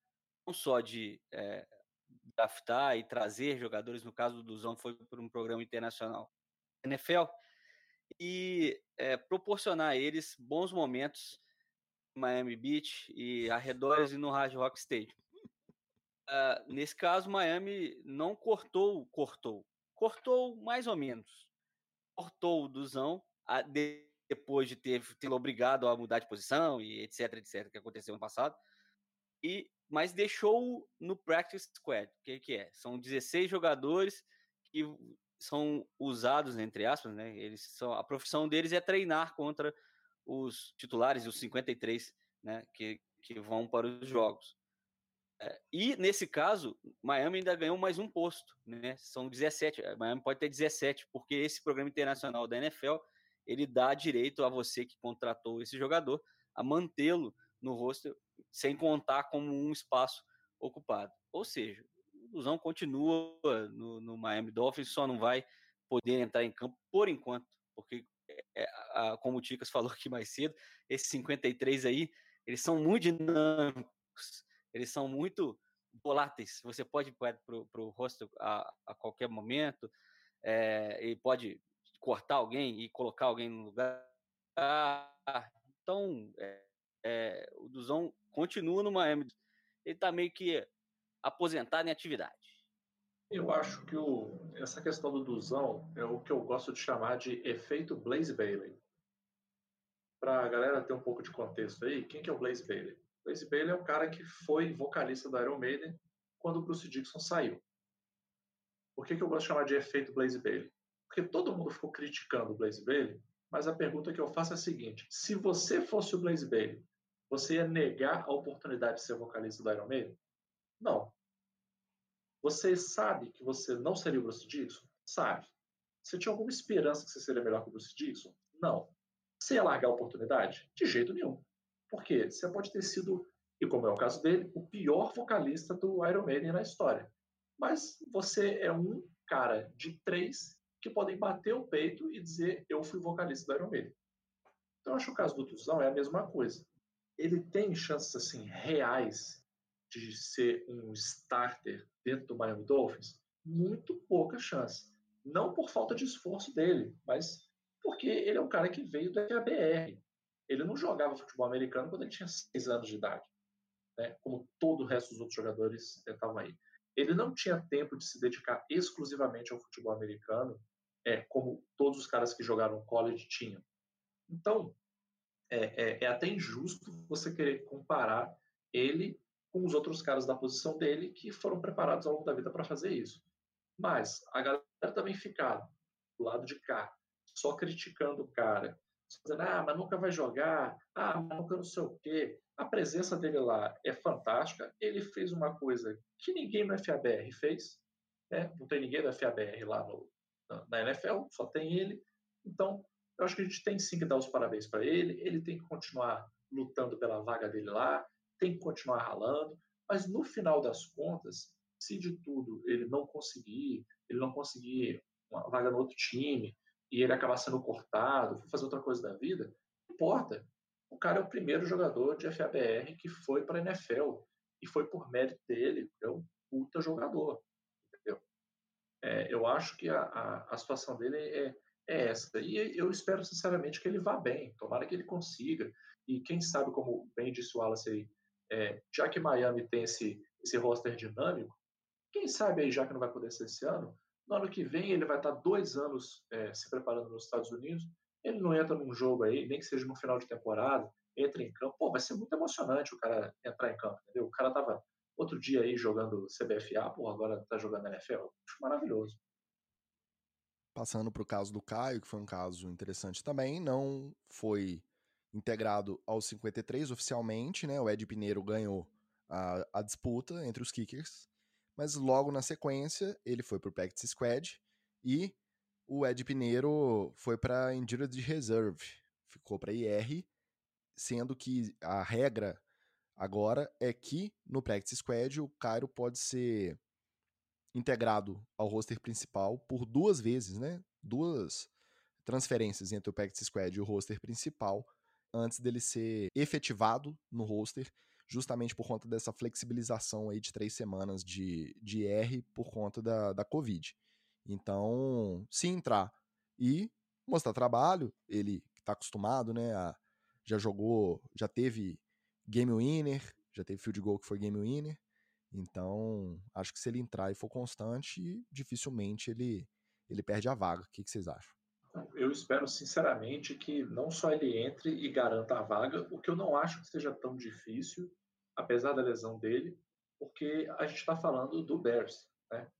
não só de é, draftar e trazer jogadores, no caso do Duzão foi por um programa internacional NFL, e é, proporcionar a eles bons momentos em Miami Beach e arredores e no Hard Rock Stadium. Uh, nesse caso, Miami não cortou, cortou, cortou mais ou menos cortou o Duzão a, depois de ter tê-lo obrigado a mudar de posição e etc, etc, que aconteceu no passado. E mas deixou no practice squad, que que é? São 16 jogadores que são usados entre aspas, né? Eles são a profissão deles é treinar contra os titulares, os 53, né, que que vão para os jogos. É, e nesse caso, Miami ainda ganhou mais um posto, né? São 17. Eh, Miami pode ter 17, porque esse programa internacional da NFL ele dá direito a você que contratou esse jogador a mantê-lo no roster sem contar como um espaço ocupado. Ou seja, o Luzão continua no, no, Miami Dolphins, só não vai poder entrar em campo por enquanto, porque, é, a, como o Ticas falou aqui mais cedo, esses 53 aí, eles são muito dinâmicos eles são muito voláteis. Você pode ir para o rosto a, a, qualquer momento é, e pode cortar alguém e colocar alguém no lugar. Então, é, é, o Duzão continua no Miami. Ele está meio que aposentado em atividade. Eu acho que o, essa questão do Duzão é o que eu gosto de chamar de efeito Blaze Bailey. Para a galera ter um pouco de contexto aí, quem que é o Blaze Bailey? Blaze Bailey é o cara que foi vocalista do Iron Maiden quando o Bruce Dixon saiu. Por que, que eu gosto de chamar de efeito Blaze Bailey? Porque todo mundo ficou criticando o Blaze Bailey, mas a pergunta que eu faço é a seguinte: se você fosse o Blaze Bailey, você ia negar a oportunidade de ser vocalista do Iron Maiden? Não. Você sabe que você não seria o Bruce Dixon? Sabe. Você tinha alguma esperança que você seria melhor que o Bruce Dixon? Não. Você ia largar a oportunidade? De jeito nenhum. Porque você pode ter sido, e como é o caso dele, o pior vocalista do Iron Maiden na história. Mas você é um cara de três que podem bater o peito e dizer eu fui vocalista do Iron Maiden. Então eu acho que o caso do Tuzão é a mesma coisa. Ele tem chances assim reais de ser um starter dentro do Miami Dolphins? Muito pouca chance. Não por falta de esforço dele, mas porque ele é um cara que veio da BR. Ele não jogava futebol americano quando ele tinha seis anos de idade, né? como todo o resto dos outros jogadores estavam aí. Ele não tinha tempo de se dedicar exclusivamente ao futebol americano, é como todos os caras que jogaram college tinham. Então, é, é, é até injusto você querer comparar ele com os outros caras da posição dele que foram preparados ao longo da vida para fazer isso. Mas a galera também ficar do lado de cá, só criticando o cara, dizendo, ah, mas nunca vai jogar, ah, mas nunca não sei o quê. A presença dele lá é fantástica. Ele fez uma coisa que ninguém no FABR fez, né? não tem ninguém do FABR lá no, na, NFL, só tem ele. Então, eu acho que a gente tem sim que dar os parabéns para ele. Ele tem que continuar lutando pela vaga dele lá, tem que continuar ralando. Mas no final das contas, se de tudo ele não conseguir, ele não conseguir uma vaga no outro time e ele acabar sendo cortado, for fazer outra coisa da vida, não importa. O cara é o primeiro jogador de FABR que foi para a NFL e foi por mérito dele, é um puta jogador. Entendeu? É, eu acho que a, a, a situação dele é, é essa. E eu espero sinceramente que ele vá bem. Tomara que ele consiga. E quem sabe, como bem disse o Wallace aí, é, já que Miami tem esse, esse roster dinâmico, quem sabe aí, já que não vai poder ser esse ano, no ano que vem ele vai estar dois anos é, se preparando nos Estados Unidos, ele não entra num jogo aí, nem que seja no final de temporada, entra em campo, pô, vai ser muito emocionante o cara entrar em campo, entendeu? O cara tava outro dia aí jogando CBFA, pô, agora tá jogando NFL, acho maravilhoso. Passando para o caso do Caio, que foi um caso interessante também, não foi integrado aos 53 oficialmente, né? O Ed Pineiro ganhou a, a disputa entre os kickers, mas logo na sequência ele foi para o practice squad e o Ed Pineiro foi para injured reserve, ficou para IR, sendo que a regra agora é que no practice squad o Cairo pode ser integrado ao roster principal por duas vezes, né? Duas transferências entre o practice squad e o roster principal antes dele ser efetivado no roster, justamente por conta dessa flexibilização aí de três semanas de, de R por conta da, da Covid. Então, se entrar e mostrar trabalho, ele está acostumado, né? A, já jogou, já teve game winner, já teve field goal que foi game winner. Então, acho que se ele entrar e for constante, dificilmente ele, ele perde a vaga. O que, que vocês acham? Eu espero sinceramente que não só ele entre e garanta a vaga, o que eu não acho que seja tão difícil, apesar da lesão dele, porque a gente está falando do Bears, né?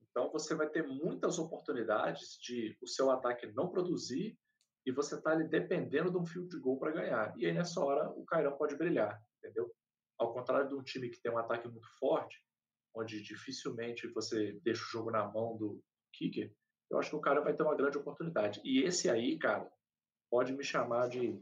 Então você vai ter muitas oportunidades de o seu ataque não produzir e você está ali dependendo de um field goal para ganhar. E aí nessa hora o Cairão pode brilhar, entendeu? Ao contrário de um time que tem um ataque muito forte, onde dificilmente você deixa o jogo na mão do kicker, eu acho que o cara vai ter uma grande oportunidade. E esse aí, cara, pode me chamar de.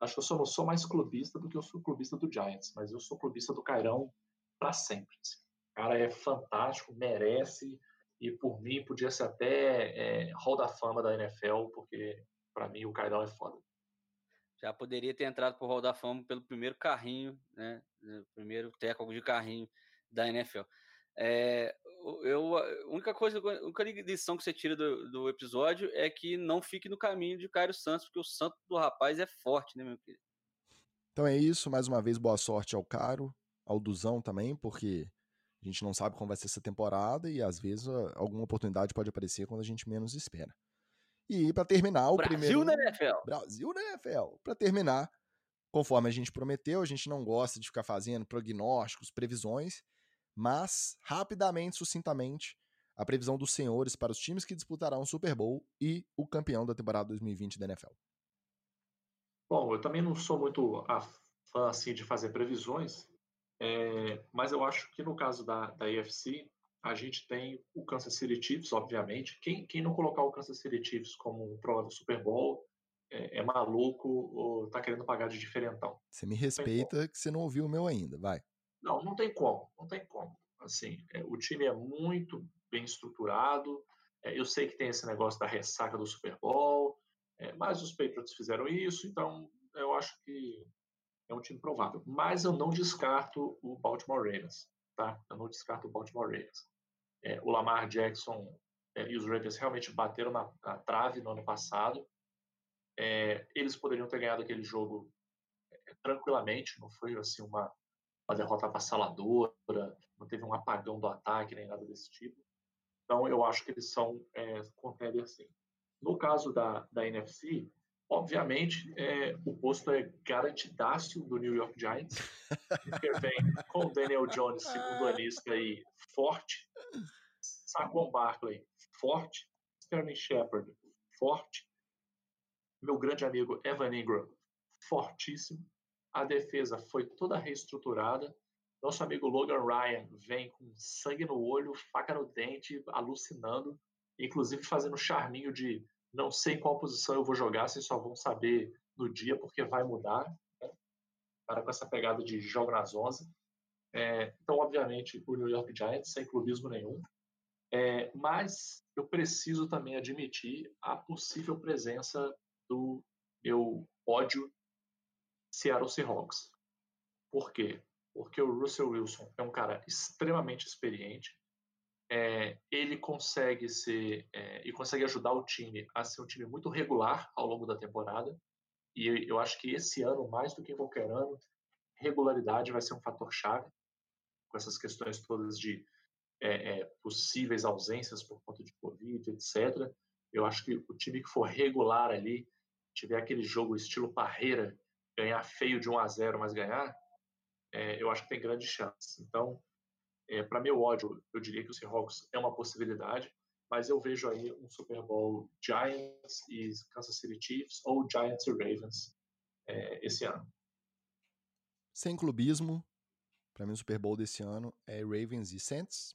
Acho que eu não sou mais clubista do que eu sou clubista do Giants, mas eu sou clubista do Cairão para sempre. Assim. O cara é fantástico, merece, e por mim podia ser até é, Hall da Fama da NFL, porque para mim o Cairão é foda. Já poderia ter entrado pro Hall da Fama pelo primeiro carrinho, né? Primeiro teco de carrinho da NFL. É, eu, a única coisa, a única lição que você tira do, do, episódio é que não fique no caminho de Cairo Santos, porque o santo do rapaz é forte, né, meu querido? Então é isso, mais uma vez, boa sorte ao Caro, ao Duzão também, porque a gente não sabe como vai ser essa temporada e às vezes alguma oportunidade pode aparecer quando a gente menos espera. E para terminar, o Brasil primeiro. Brasil na NFL! Brasil na NFL! Para terminar, conforme a gente prometeu, a gente não gosta de ficar fazendo prognósticos, previsões. Mas, rapidamente, sucintamente, a previsão dos senhores para os times que disputarão o Super Bowl e o campeão da temporada 2020 da NFL. Bom, eu também não sou muito fã assim, de fazer previsões, é, mas eu acho que no caso da, da AFC, a gente tem o Kansas City Chiefs, obviamente. Quem, quem não colocar o Kansas City Chiefs como um provável Super Bowl é, é, maluco ou tá querendo pagar de diferentão. Você me respeita que você não ouviu o meu ainda, vai. Não, não tem como, não tem como. Assim, é, o time é muito bem estruturado. É, eu sei que tem esse negócio da ressaca do Super Bowl, é, mas os Patriots fizeram isso, então eu acho que é um time provável. Mas eu não descarto o Baltimore Ravens, tá? Eu não descarto o Baltimore Ravens. É, o Lamar Jackson é, e os Ravens realmente bateram na, na trave no ano passado. É, eles poderiam ter ganhado aquele jogo tranquilamente, não foi assim uma uma derrota avassaladora, não teve um apagão do ataque nem nada desse tipo. Então, eu acho que eles são é, contenders sim. No caso da, da NFC, Obviamente, é, o posto é garantidaço do New York Giants, porque vem com o Daniel Jones, segundo anista aí, forte, Saquon Barkley, forte, Sterling Shepard, forte, meu grande amigo Evan Ingram, fortíssimo, a defesa foi toda reestruturada, nosso amigo Logan Ryan vem com sangue no olho, faca no dente, alucinando, inclusive fazendo charminho de não sei em qual posição eu vou jogar, vocês só vão saber no dia, porque vai mudar. Né? Para com essa pegada de jogo nas 11. É, então, obviamente, o New York Giants, sem clubismo nenhum. É, mas eu preciso também admitir a possível presença do meu ódio Seattle Seahawks. Por quê? Porque o Russell Wilson é um cara extremamente experiente, é, ele consegue ser é, e consegue ajudar o time a ser um time muito regular ao longo da temporada. E eu acho que esse ano, mais do que qualquer ano, regularidade vai ser um fator chave com essas questões todas de é, é, possíveis ausências por conta de Covid, etc. Eu acho que o time que for regular ali, tiver aquele jogo estilo parreira, ganhar feio de 1 a 0 mas ganhar, é, eu acho que tem grande chance. Então, é, para meu ódio, eu diria que o Seahawks é uma possibilidade, mas eu vejo aí um Super Bowl Giants e Kansas City Chiefs ou Giants e Ravens é, esse ano. Sem clubismo, para mim o Super Bowl desse ano é Ravens e Saints.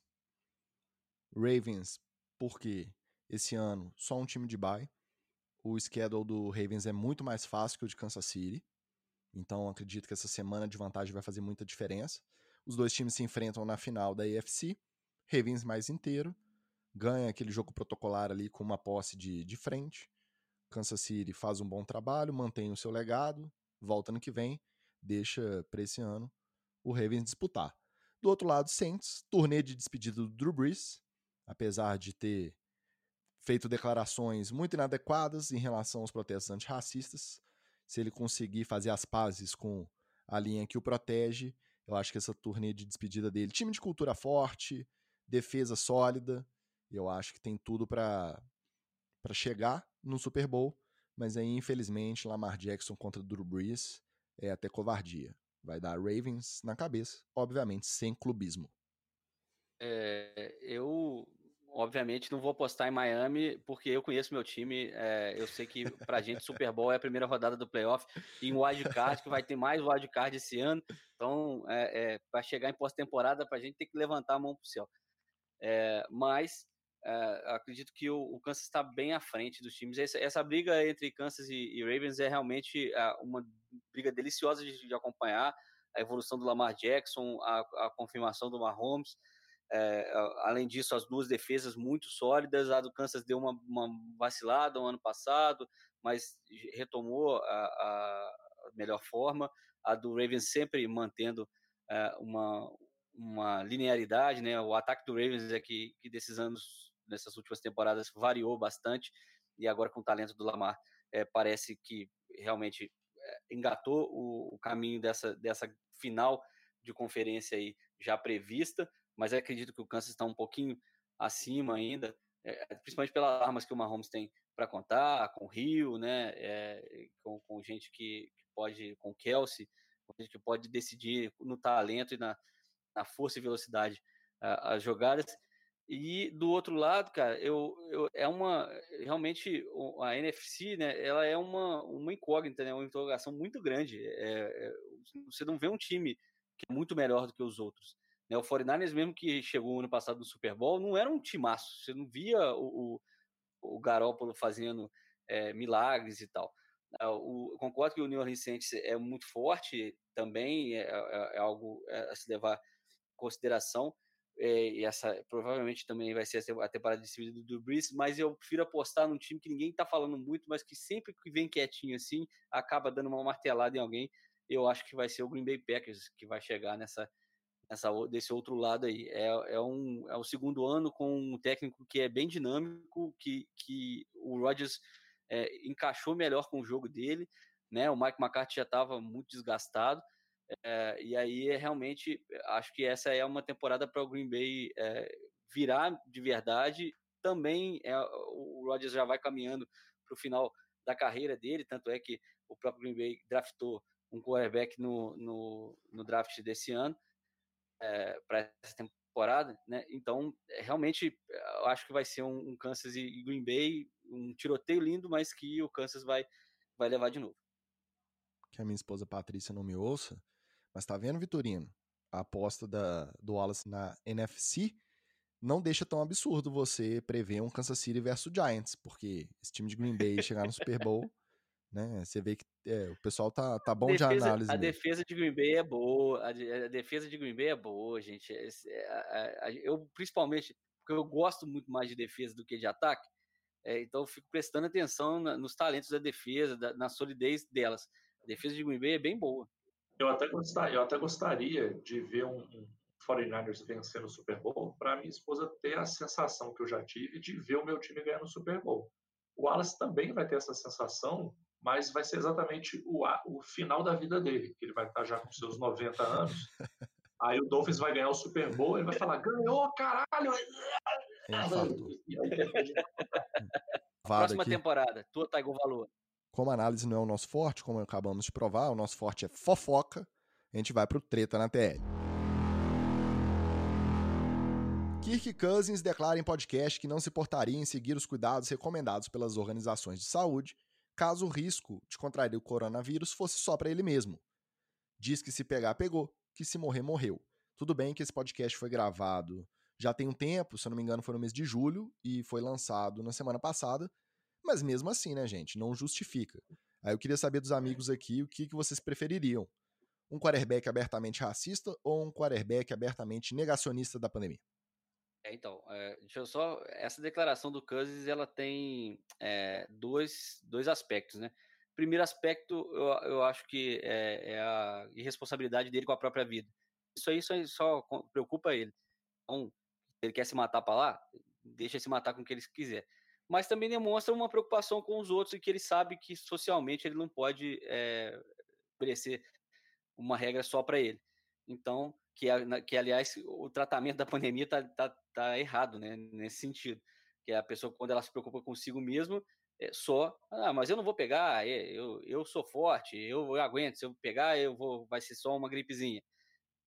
Ravens, porque esse ano só um time de bye. O schedule do Ravens é muito mais fácil que o de Kansas City. Então acredito que essa semana de vantagem vai fazer muita diferença. Os dois times se enfrentam na final da AFC. Ravens mais inteiro. Ganha aquele jogo protocolar ali com uma posse de, de frente. Kansas City faz um bom trabalho, mantém o seu legado, volta no que vem, deixa para esse ano o Ravens disputar. Do outro lado, Saints, turnê de despedida do Drew Brees, apesar de ter feito declarações muito inadequadas em relação aos protestos antirracistas. Se ele conseguir fazer as pazes com a linha que o protege, eu acho que essa turnê de despedida dele, time de cultura forte, defesa sólida, eu acho que tem tudo para para chegar no Super Bowl, mas aí infelizmente Lamar Jackson contra Drew Brees é até covardia. Vai dar Ravens na cabeça, obviamente sem clubismo. É, eu obviamente não vou apostar em Miami, porque eu conheço meu time. É, eu sei que pra gente Super Bowl é a primeira rodada do playoff e um wildcard, que vai ter mais wildcard esse ano. Então, é, é para chegar em pós-temporada, pra gente ter que levantar a mão pro céu. É, mas é, acredito que o, o Kansas está bem à frente dos times. Essa, essa briga entre Kansas e, e, Ravens é realmente é, uma briga deliciosa de, de acompanhar. A evolução do Lamar Jackson, a, a confirmação do Mahomes. É, além disso, as duas defesas muito sólidas. A do Kansas deu uma, uma vacilada no ano passado, mas retomou a, a, melhor forma. A do Ravens sempre mantendo é, uma, uma linearidade, né? O ataque do Ravens é que, que desses anos, nessas últimas temporadas, variou bastante e agora com o talento do Lamar é, parece que realmente engatou o, o caminho dessa, dessa final de conferência aí já prevista mas acredito que o Kansas está um pouquinho acima ainda, é, principalmente pelas armas que o Mahomes tem para contar, com o Rio, né, é, com, com, gente que, que, pode, com o Kelsey, com gente que pode decidir no talento e na, na força e velocidade as jogadas. E do outro lado, cara, eu, eu, é uma realmente a NFC, né? Ela é uma, uma incógnita, né? Uma interrogação muito grande. É, é, você não vê um time que é muito melhor do que os outros. Né? O 49ers, mesmo que chegou ano passado no Super Bowl, não era um timaço. Você não via o, o, o Garópolo fazendo é, milagres e tal. Ah, o, concordo que o New Orleans Saints é muito forte também, é, é, é algo a se levar em consideração. É, e essa provavelmente também vai ser a temporada de despedida do, do mas eu prefiro apostar num time que ninguém está falando muito, mas que sempre que vem quietinho assim, acaba dando uma martelada em alguém. Eu acho que vai ser o Green Bay Packers que vai chegar nessa, essa, desse outro lado aí. É, é, um, é o segundo ano com um técnico que é bem dinâmico, que, que o Rodgers é, encaixou melhor com o jogo dele, né? O Mike McCarthy já estava muito desgastado, é, e aí é realmente acho que essa é uma temporada para o Green Bay é, virar de verdade. Também é, o Rodgers já vai caminhando para o final da carreira dele, tanto é que o próprio Green Bay draftou um quarterback no, no, no draft desse ano, é, para essa temporada, né? Então, é, realmente, eu acho que vai ser um, um Kansas e Green Bay, um tiroteio lindo, mas que o Kansas vai, vai levar de novo. Que a minha esposa Patrícia não me ouça, mas tá vendo, Vitorino? A aposta da, do Wallace na NFC não deixa tão absurdo você prever um Kansas City versus Giants, porque esse time de Green Bay chegar no Super Bowl, né? Você vê que é, o pessoal tá, tá bom defesa, de análise. A mesmo. defesa de Green Bay é boa, a, a, defesa de Green Bay é boa, gente. É, a, eu, principalmente, porque eu gosto muito mais de defesa do que de ataque, é, então eu fico prestando atenção na, nos talentos da defesa, da, na solidez delas. A defesa de Green Bay é bem boa. Eu até, gostar, eu até gostaria de ver um, um 49ers vencendo o Super Bowl, para minha esposa ter a sensação que eu já tive de ver o meu time ganhando o Super Bowl. O Wallace também vai ter essa sensação, mas vai ser exatamente o, o final da vida dele, que ele vai estar já com seus 90 anos. Aí o Dolphins vai ganhar o Super Bowl, ele vai falar: ganhou, caralho! Próxima aqui. temporada, tua tá igual valor. Como análise não é o nosso forte, como acabamos de provar, o nosso forte é fofoca. A gente vai pro treta na TL. Kirk Cousins declara em podcast que não se portaria em seguir os cuidados recomendados pelas organizações de saúde caso o risco de contrair o coronavírus fosse só para ele mesmo. Diz que se pegar, pegou, que se morrer, morreu. Tudo bem que esse podcast foi gravado já tem um tempo, se eu não me engano foi no mês de julho e foi lançado na semana passada, mas mesmo assim, né, gente, não justifica. Aí eu queria saber dos amigos aqui o que, que vocês prefeririam. Um quarterback abertamente racista ou um quarterback abertamente negacionista da pandemia? É, então, é, deixa eu só. Essa declaração do Cousins ela tem é, dois, dois aspectos, né? Primeiro aspecto, eu, eu acho que é, é, a irresponsabilidade dele com a própria vida. Isso aí só, só preocupa ele. Então, ele quer se matar para lá, deixa se matar com o que ele quiser. Mas também demonstra uma preocupação com os outros e que ele sabe que socialmente ele não pode é, estabelecer uma regra só para ele. Então, que, que aliás, o tratamento da pandemia está tá, tá errado, né, nesse sentido. Que a pessoa, quando ela se preocupa consigo mesmo, é só, ah, mas eu não vou pegar, é, eu, eu sou forte, eu, eu aguento, se eu pegar, eu vou, vai ser só uma gripezinha.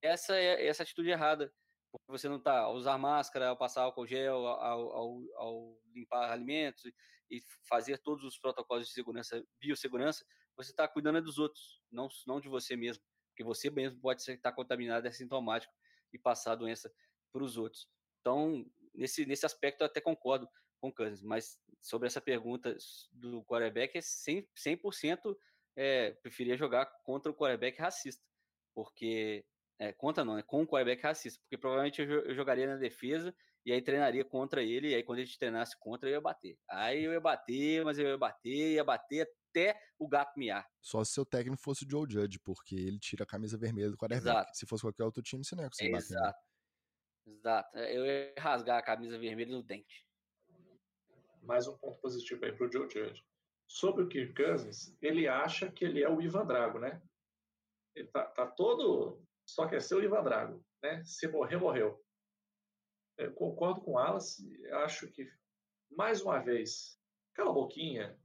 Essa é essa atitude errada, porque você não está, ao usar máscara, ao passar álcool gel, ao, ao, ao limpar alimentos e fazer todos os protocolos de segurança, biossegurança, você está cuidando dos outros, não, não de você mesmo porque você mesmo pode estar contaminado, é sintomático e passar a doença para os outros. Então, nesse, nesse aspecto, eu até concordo com o Cousins, mas sobre essa pergunta do quarterback, é 100%, 100% é, preferia jogar contra o quarterback racista, porque é, contra não, é com o quarterback racista, porque provavelmente eu, eu, jogaria na defesa e aí treinaria contra ele, e aí quando a gente treinasse contra, eu ia bater. Aí eu ia bater, mas eu ia bater, ia bater até o gato miar. Só se seu técnico fosse o Joe Judge, porque ele tira a camisa vermelha do quarterback. Exato. Se fosse qualquer outro time, você não ia conseguir bater. Exato. Exato. É, eu ia rasgar a camisa vermelha no dente. Mais um ponto positivo aí pro Joe Judge. Sobre o Kirk Cousins, ele acha que ele é o Ivan Drago, né? Ele tá, tá todo. Só quer ser o Ivan Drago, né? Se morrer, morreu. Eu concordo com o Alas. Acho que, mais uma vez, cala a boquinha,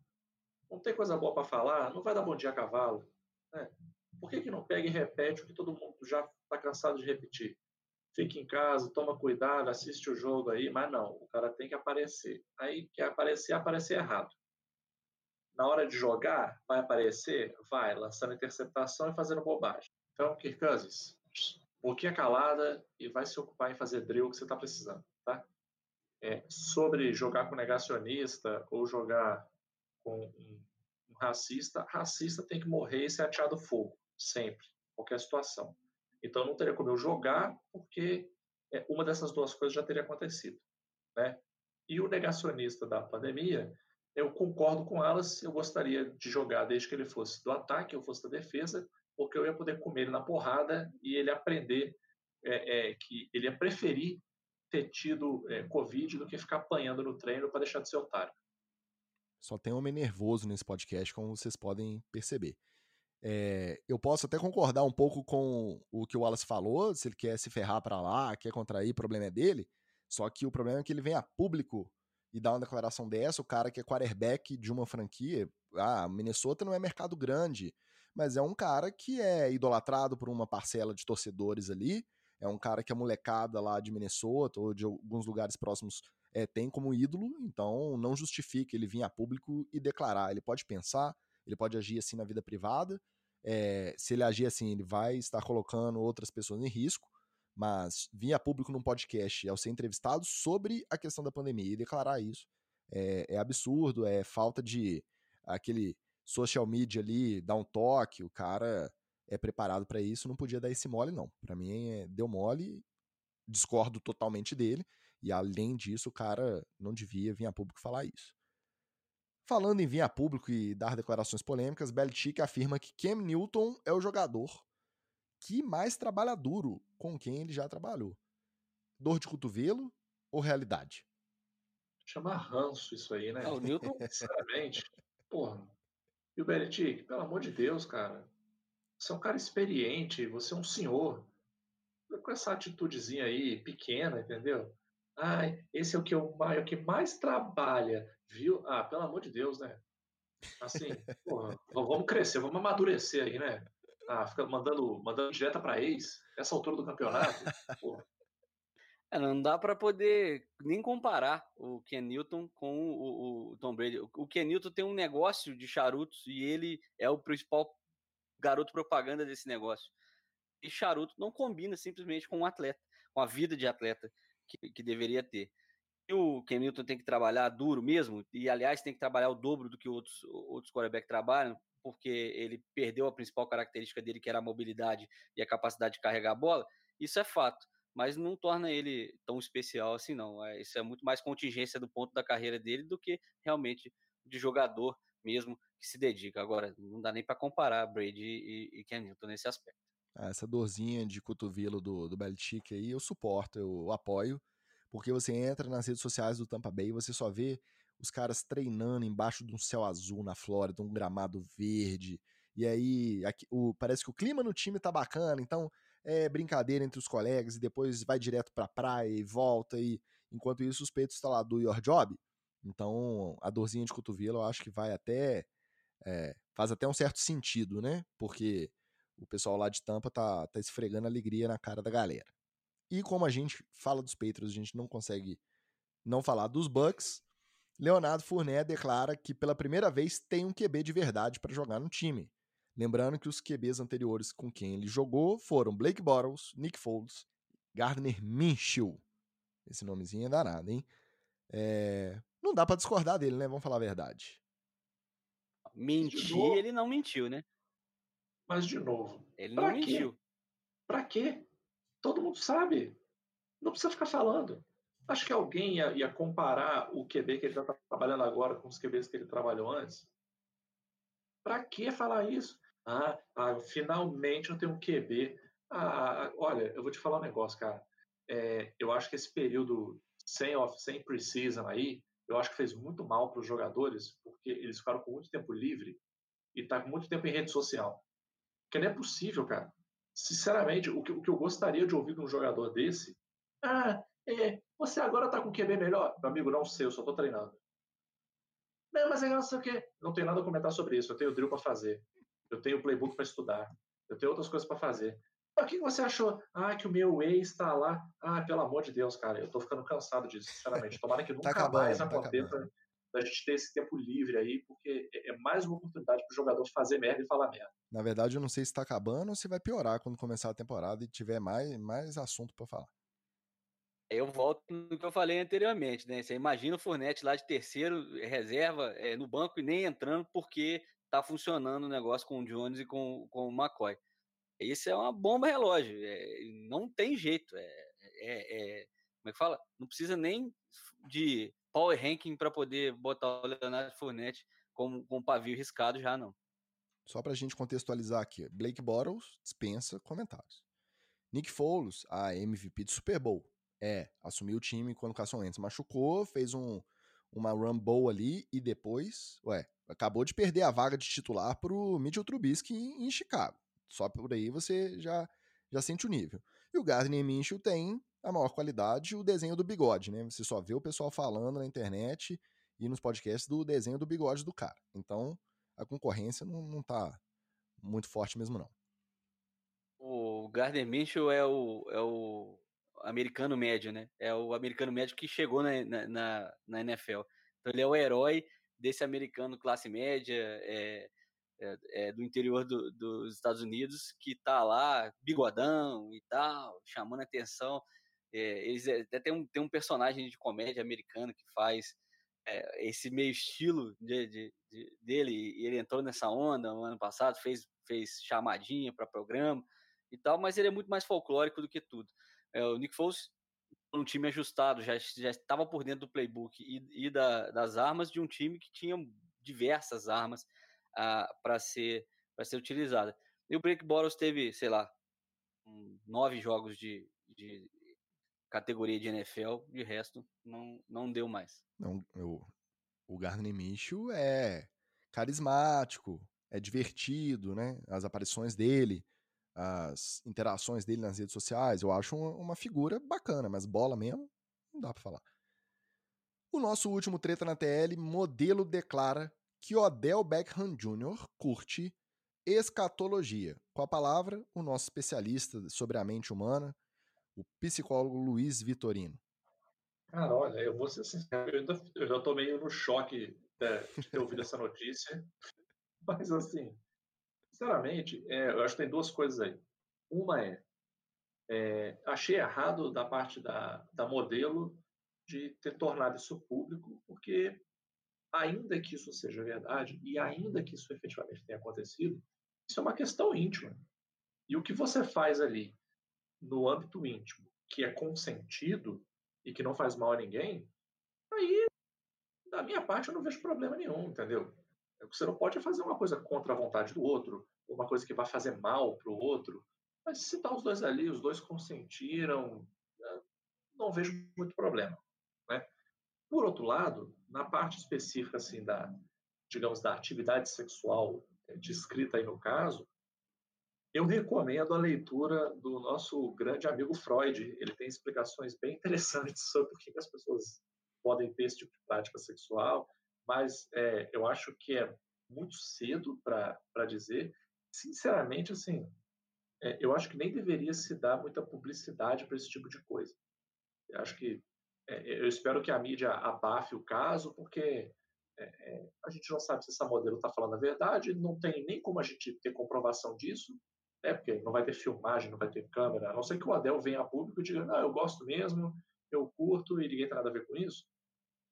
não tem coisa boa para falar, não vai dar bom dia a cavalo. Né? Por que, que não pega e repete o que todo mundo já está cansado de repetir? Fique em casa, toma cuidado, assiste o jogo aí, mas não, o cara tem que aparecer. Aí quer aparecer, aparecer errado. Na hora de jogar, vai aparecer? Vai, lançando interceptação e fazendo bobagem. Então, Kirk Cousins, boquinha calada e vai se ocupar em fazer drill que você está precisando, tá? É, sobre jogar com negacionista ou jogar com um, um racista, racista tem que morrer e ser ateado fogo, sempre, qualquer situação. Então não teria como eu jogar, porque é, uma dessas duas coisas já teria acontecido. Né? E o negacionista da pandemia, eu concordo com elas, eu gostaria de jogar desde que ele fosse do ataque, eu fosse da defesa, porque eu ia poder comer ele na porrada e ele aprender é, é, que ele ia preferir ter tido é, Covid do que ficar apanhando no treino para deixar de ser otário. Só tem homem nervoso nesse podcast, como vocês podem perceber. É, eu posso até concordar um pouco com o que o Wallace falou, se ele quer se ferrar para lá, quer contrair, o problema é dele. Só que o problema é que ele vem a público e dá uma declaração dessa, o cara que é quarterback de uma franquia, Ah, Minnesota não é mercado grande, mas é um cara que é idolatrado por uma parcela de torcedores ali. É um cara que a molecada lá de Minnesota ou de alguns lugares próximos é, tem como ídolo, então não justifica ele vir a público e declarar. Ele pode pensar, ele pode agir assim na vida privada. É, se ele agir assim, ele vai estar colocando outras pessoas em risco, mas vir a público num podcast ao ser entrevistado sobre a questão da pandemia e declarar isso é, é absurdo, é falta de aquele social media ali, dar um toque, o cara é preparado para isso, não podia dar esse mole, não. Para mim, é, deu mole, discordo totalmente dele, e além disso, o cara não devia vir a público falar isso. Falando em vir a público e dar declarações polêmicas, Belichick afirma que Cam Newton é o jogador que mais trabalha duro com quem ele já trabalhou. Dor de cotovelo ou realidade? Chama ranço isso aí, né? É, o Newton, sinceramente, porra. E o Belichick, pelo amor de Deus, cara. Você é um cara experiente, você é um senhor. Com essa atitudezinha aí, pequena, entendeu? Ai, esse é o que, eu, é o que mais trabalha, viu? Ah, pelo amor de Deus, né? Assim, porra, vamos crescer, vamos amadurecer aí, né? Ah, fica mandando, mandando direta para ex, essa altura do campeonato. Porra. É, não dá para poder nem comparar o Ken Newton com o, o, Tom Brady. O Ken Newton tem um negócio de charutos e ele é o principal garoto propaganda desse negócio. E charuto não combina simplesmente com um atleta, com a vida de atleta que, que deveria ter. E o Ken Newton tem que trabalhar duro mesmo, e aliás tem que trabalhar o dobro do que outros, outros quarterbacks trabalham, porque ele perdeu a principal característica dele, que era a mobilidade e a capacidade de carregar a bola. Isso é fato mas não torna ele tão especial assim, não. É, isso é muito mais contingência do ponto da carreira dele do que realmente de jogador mesmo que se dedica. Agora, não dá nem para comparar Brady e, e Newton nesse aspecto. Essa dorzinha de cotovelo do, do Belichick aí eu suporto, eu apoio, porque você entra nas redes sociais do Tampa Bay e você só vê os caras treinando embaixo de um céu azul na Flórida, um gramado verde, e aí aqui, o, parece que o clima no time tá bacana, então é brincadeira entre os colegas e depois vai direto pra praia e volta e enquanto isso os peitos estão lá do your job. Então a dorzinha de cotovelo eu acho que vai até é, faz até um certo sentido, né? Porque o pessoal lá de Tampa tá, tá esfregando alegria na cara da galera. E como a gente fala dos Patriots, a gente não consegue não falar dos Bucks. Leonardo Fournet declara que pela primeira vez tem um QB de verdade para jogar no time. Lembrando que os QBs anteriores com quem ele jogou foram Blake Bortles, Nick Foles, Gardner Minshew. Esse nomezinho é danado, hein? É... Não dá para discordar dele, né? Vamos falar a verdade. Mentir, ele não mentiu, né? Mas de novo. Ele não mentiu. Pra quê? Todo mundo sabe. Não precisa ficar falando. Acho que alguém ia, ia comparar o QB que ele está trabalhando agora com os QBs que ele trabalhou antes. Pra que falar isso? Ah, ah, finalmente eu tenho um QB. Ah, olha, eu vou te falar um negócio, cara. É, eu acho que esse período sem off, sem preseason aí, eu acho que fez muito mal para os jogadores, porque eles ficaram com muito tempo livre e tá com muito tempo em rede social. Porque não é possível, cara. Sinceramente, o que, o que eu gostaria de ouvir de um jogador desse, ah, é, você agora tá com o QB melhor? Meu amigo, não sei, eu só tô treinando. Não, mas é não sei o quê. Não tenho nada a comentar sobre isso, eu tenho drill para fazer eu tenho o playbook para estudar, eu tenho outras coisas para fazer. O que você achou? Ah, que o meu ex está lá. Ah, pelo amor de Deus, cara, eu tô ficando cansado disso, sinceramente. Tomara que tá nunca tá acabando, mais aconteça tá da gente ter esse tempo livre aí, porque é, é mais uma oportunidade para o jogador fazer merda e falar merda. Na verdade, eu não sei se está acabando ou se vai piorar quando começar a temporada e tiver mais, mais assunto para falar. Eu volto no que eu falei anteriormente, né? Você imagina o Fornette lá de terceiro, reserva, é, no banco e nem entrando porque tá funcionando o negócio com o Jones e com, com o McCoy. Isso é uma bomba relógio. É, não tem jeito. É, é, é, como é que fala? Não precisa nem de power ranking para poder botar o Leonardo Fournette com, com pavio riscado já, não. Só para a gente contextualizar aqui. Blake Bottles dispensa comentários. Nick Foles, a MVP de Super Bowl. É, assumiu o time quando o Carson Wentz machucou, fez um, uma rumble ali e depois, ué, acabou de perder a vaga de titular pro Mitchell Trubisky em, em Chicago. Só por aí você já, já sente o nível. E o Gardner Minshew tem a maior qualidade, o desenho do bigode, né? Você só vê o pessoal falando na internet e nos podcasts do desenho do bigode do cara. Então, a concorrência não, não tá muito forte mesmo, não. O Gardner Minshew é o, é o americano médio, né? É o americano médio que chegou na, na, na NFL. Então ele é o herói desse americano classe média, é, é, é do interior do, dos Estados Unidos, que tá lá, bigodão e tal, chamando atenção. É, eles é, até tem um, tem um personagem de comédia americano que faz é, esse meio estilo de, de, de, dele, e ele entrou nessa onda no ano passado, fez, fez chamadinha para programa e tal, mas ele é muito mais folclórico do que tudo. É, o Nick Foles um time ajustado, já, já estava por dentro do playbook e, e da, das armas de um time que tinha diversas armas ah, para ser, ser utilizada. E o Break Bottles teve, sei lá, nove jogos de, de categoria de NFL, de resto não, não deu mais. Não, eu, o Gardner Minshew é carismático, é divertido, né? As aparições dele, as interações dele nas redes sociais, eu acho uma, uma figura bacana, mas bola mesmo, não dá para falar. O nosso último treta na TL, modelo declara que Odell Beckham Jr. curte escatologia. Com a palavra, o nosso especialista sobre a mente humana, o psicólogo Luiz Vitorino. Cara, olha, eu vou ser sincero, eu, ainda, eu já tô meio no choque né, de ter ouvido essa notícia, mas assim, sinceramente, é, eu acho que tem duas coisas aí. Uma é, é, achei errado da parte da, da modelo de ter tornado isso público, porque ainda que isso seja verdade e ainda que isso efetivamente tenha acontecido, isso é uma questão íntima. E o que você faz ali no âmbito íntimo, que é consentido e que não faz mal a ninguém, aí, da minha parte, eu não vejo problema nenhum, entendeu? O que você não pode é fazer uma coisa contra a vontade do outro, uma coisa que vai fazer mal para o outro. Mas se tá os dois ali, os dois consentiram, né, não vejo muito problema. Né? Por outro lado, na parte específica assim da, digamos, da atividade sexual eh, descrita aí no caso, eu recomendo a leitura do nosso grande amigo Freud. Ele tem explicações bem interessantes sobre por que as pessoas podem ter esse tipo de prática sexual, mas é, eu acho que é muito cedo para dizer. Sinceramente, assim, é, eu acho que nem deveria se dar muita publicidade para esse tipo de coisa. Eu acho que é, eu espero que a mídia abafe o caso, porque é, é, a gente não sabe se essa modelo está falando a verdade, não tem nem como a gente ter comprovação disso, né, porque não vai ter filmagem, não vai ter câmera, a não ser que o Adel venha a público e diga, não, eu gosto mesmo, eu curto e ninguém tem nada a ver com isso.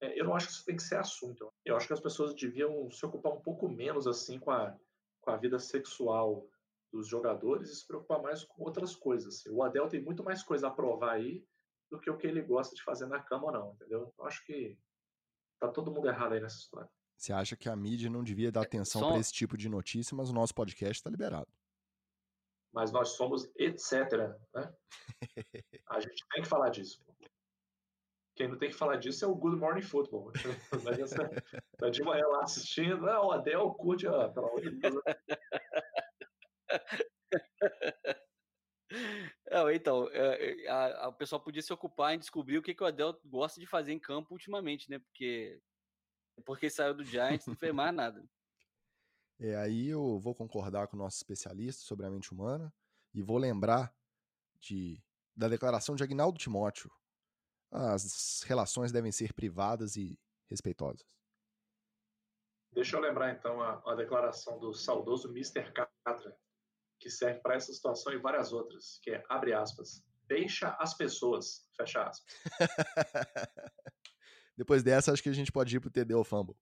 É, eu não acho que isso tem que ser assunto. Eu acho que as pessoas deviam se ocupar um pouco menos assim com a, com a vida sexual dos jogadores e se preocupar mais com outras coisas. O Adel tem muito mais coisa a provar aí do que o que ele gosta de fazer na cama ou não, entendeu? Eu acho que tá todo mundo errado aí nessa história. Você acha que a mídia não devia dar atenção Só... para esse tipo de notícia, mas o nosso podcast está liberado. Mas nós somos etc, né? a gente tem que falar disso. Quem não tem que falar disso é o Good Morning Football. tá de manhã lá assistindo, ah, o Adel curte, ah, pelo amor de Deus. Não, então, é, é, a, a, o pessoal podia se ocupar em descobrir o que, que o Adel gosta de fazer em campo ultimamente, né? Porque porque saiu do Giants não fez mais nada. É, aí eu vou concordar com o nosso especialista sobre a mente humana e vou lembrar de, da declaração de Agnaldo Timóteo. As relações devem ser privadas e respeitosas. Deixa eu lembrar então a, a declaração do saudoso Mr. Catra, que serve para essa situação e várias outras, que é, abre aspas, deixa as pessoas, fecha aspas. Depois dessa, acho que a gente pode ir pro TD ou Fumble.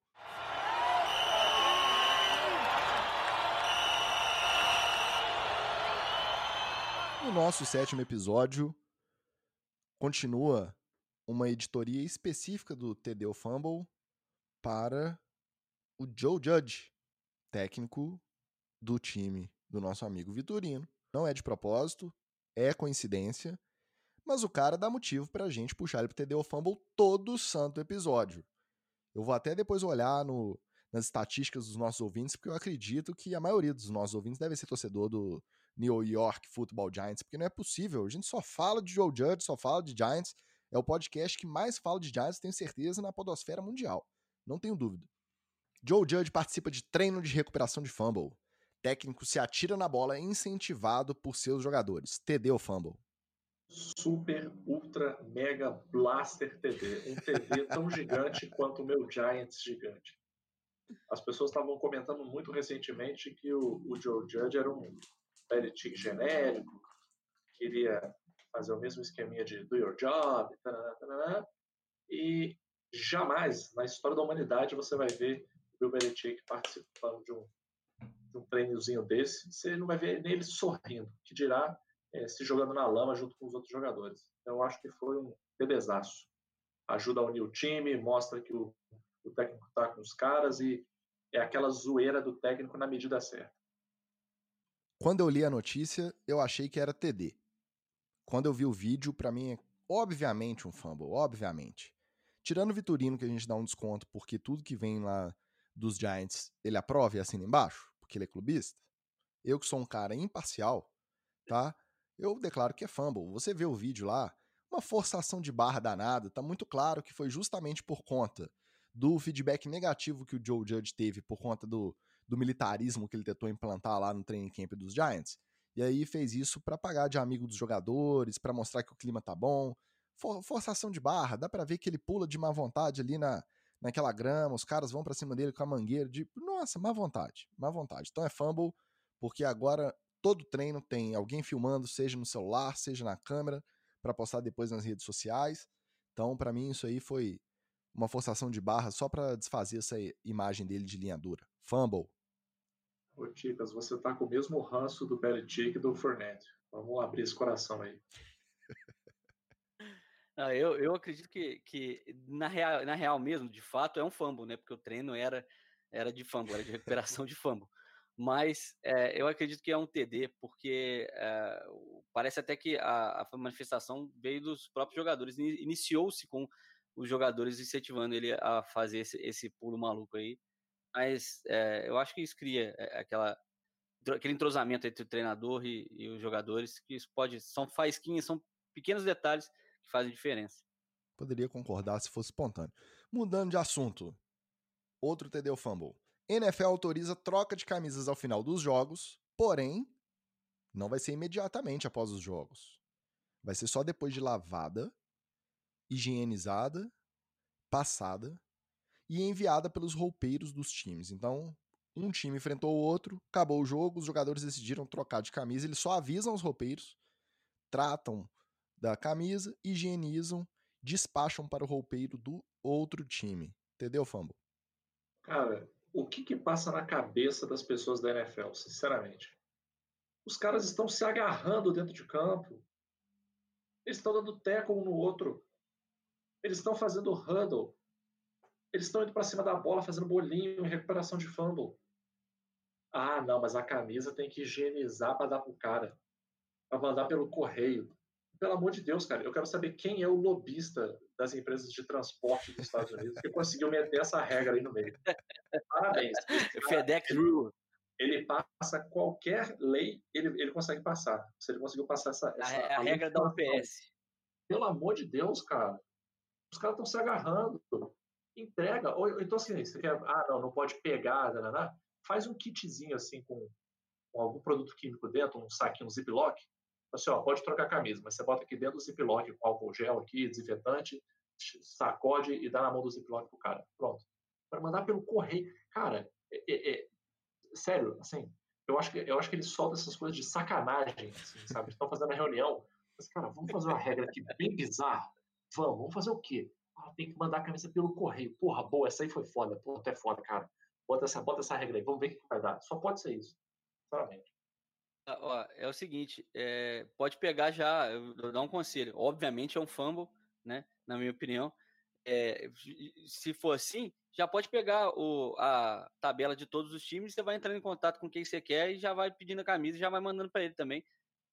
No nosso sétimo episódio, continua uma editoria específica do TD Fumble para o Joe Judge, técnico do time do nosso amigo Vitorino. Não é de propósito, é coincidência, mas o cara dá motivo pra gente puxar ele pro TD Fumble todo santo episódio. Eu vou até depois olhar no, nas estatísticas dos nossos ouvintes, porque eu acredito que a maioria dos nossos ouvintes deve ser torcedor do New York Football Giants, porque não é possível. A gente só fala de Joe Judge, só fala de Giants. É o podcast que mais fala de Giants, tenho certeza, na podosfera mundial. Não tenho dúvida. Joe Judge participa de treino de recuperação de fumble. Técnico se atira na bola incentivado por seus jogadores. TD ou fumble? Super, ultra, mega blaster TD. Um TD tão gigante quanto o meu Giants gigante. As pessoas estavam comentando muito recentemente que o, o Joe Judge era um Belichick genérico, queria fazer o mesmo esqueminha de do your job, tarana, tarana, e jamais na história da humanidade você vai ver o Bill Belichick participando de um, de um treinozinho desse, você não vai ver nele sorrindo, que dirá é, se jogando na lama junto com os outros jogadores. Então, eu acho que foi um bebezaço. Ajuda a unir o time, mostra que o, o técnico está com os caras e é aquela zoeira do técnico na medida certa. Quando eu li a notícia, eu achei que era TD. Quando eu vi o vídeo, para mim é obviamente um fumble, obviamente. Tirando o Vitorino, que a gente dá um desconto porque tudo que vem lá dos Giants ele aprova e assina embaixo, porque ele é clubista. Eu que sou um cara imparcial, tá? Eu declaro que é fumble. Você vê o vídeo lá, uma forçação de barra danada, tá muito claro que foi justamente por conta do feedback negativo que o Joe Judge teve por conta do, do militarismo que ele tentou implantar lá no training camp dos Giants. E aí fez isso para pagar de amigo dos jogadores, para mostrar que o clima tá bom. For, forçação de barra, dá para ver que ele pula de má vontade ali na, naquela grama, os caras vão para cima dele com a mangueira, de nossa, má vontade, má vontade. Então é fumble, porque agora todo treino tem alguém filmando, seja no celular, seja na câmera, para postar depois nas redes sociais. Então, para mim, isso aí foi uma forçação de barra só para desfazer essa imagem dele de linha dura. Fumble. Ô, Ticas, você tá com o mesmo ranço do Belichick e do Fournette. Vamos abrir esse coração aí. Ah, eu, eu acredito que, que na, real, na real mesmo, de fato, é um fumble, né? Porque o treino era, era de fumble, era de recuperação de fumble. Mas é, eu acredito que é um TD, porque é, parece até que a, a, manifestação veio dos próprios jogadores. Iniciou-se com os jogadores incentivando ele a fazer esse, esse pulo maluco aí mas é, eu acho que isso cria é, aquela, aquele entrosamento entre o treinador e, e, os jogadores, que isso pode, são faísquinhas, são pequenos detalhes que fazem diferença. Poderia concordar se fosse espontâneo. Mudando de assunto, outro TD Fumble. NFL autoriza troca de camisas ao final dos jogos, porém, não vai ser imediatamente após os jogos. Vai ser só depois de lavada, higienizada, passada e enviada pelos roupeiros dos times. Então, um time enfrentou o outro, acabou o jogo, os jogadores decidiram trocar de camisa, eles só avisam os roupeiros, tratam da camisa, higienizam, despacham para o roupeiro do outro time. Entendeu, Fambo? Cara, o que que passa na cabeça das pessoas da NFL, sinceramente? Os caras estão se agarrando dentro de campo. Eles estão dando teco um no outro. Eles estão fazendo huddle. Eles estão indo para cima da bola, fazendo bolinho em recuperação de fumble. Ah, não, mas a camisa tem que higienizar para dar pro cara. Para mandar pelo correio. Pelo amor de Deus, cara, eu quero saber quem é o lobista das empresas de transporte dos Estados Unidos que conseguiu meter essa regra aí no meio. Parabéns. FedEx Rule. Ele passa qualquer lei, ele, ele consegue passar. Se ele conseguiu passar essa. essa a, a regra da UPS. Pelo amor de Deus, cara. Os caras estão se agarrando entrega. Ou, então, assim, você quer, ah, não, não pode pegar, né, né, né, faz um kitzinho assim com, com, algum produto químico dentro, um saquinho, um ziplock. Assim, ó, pode trocar a camisa, mas você bota aqui dentro do ziplock com álcool gel aqui, desinfetante, sacode e dá na mão do ziplock pro cara. Pronto. Para mandar pelo correio. Cara, é, é, é, sério, assim, eu acho, que, eu acho que eles soltam essas coisas de sacanagem, assim, sabe? Estão fazendo a reunião. Mas, cara, vamos fazer uma regra aqui bem bizarra. Vamos, vamos fazer o quê? Ah, tem que mandar a camisa pelo correio. Porra, boa, essa aí foi foda. Porra, tu é foda, cara. Bota essa, bota essa regra aí, vamos ver o que vai dar. Só pode ser isso. Ah, ó, é o seguinte, é, pode pegar já, eu vou dar um conselho. Obviamente é um fumble, né? Na minha opinião. É, se for assim, já pode pegar o, a tabela de todos os times, você vai entrando em contato com quem você quer e já vai pedindo a camisa já vai mandando para ele também.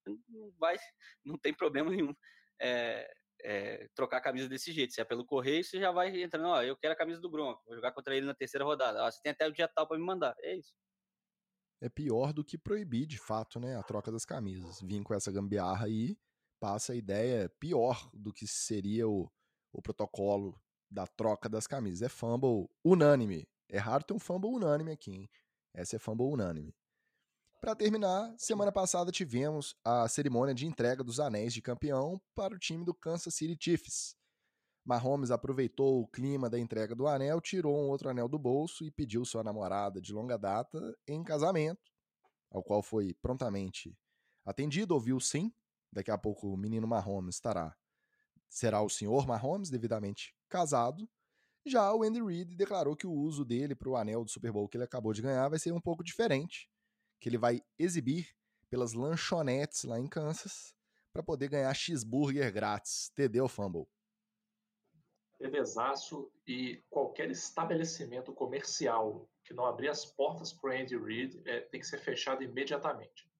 Não vai, não tem problema nenhum. É, é, trocar a camisa desse jeito. Se é pelo correio, você já vai entrando, ó, eu quero a camisa do Bronco, vou jogar contra ele na terceira rodada. Ó, você tem até o dia tal para me mandar. É isso. É pior do que proibir, de fato, né, a troca das camisas. Vim com essa gambiarra aí, passa a ideia pior do que seria o, o protocolo da troca das camisas. É fumble unânime. É raro ter um fumble unânime aqui, hein? Essa é fumble unânime. Para terminar, semana passada tivemos a cerimônia de entrega dos anéis de campeão para o time do Kansas City Chiefs. Mahomes aproveitou o clima da entrega do anel, tirou um outro anel do bolso e pediu sua namorada de longa data em casamento, ao qual foi prontamente atendido, ouviu sim. Daqui a pouco o menino Mahomes estará será o senhor Mahomes devidamente casado. Já o Andy Reid declarou que o uso dele para o anel do Super Bowl que ele acabou de ganhar vai ser um pouco diferente, que ele vai exibir pelas lanchonetes lá em Kansas para poder ganhar cheeseburger grátis. Entendeu, Fumble? TVzaço e qualquer estabelecimento comercial que não abrir as portas para o Andy Reid é, tem que ser fechado imediatamente.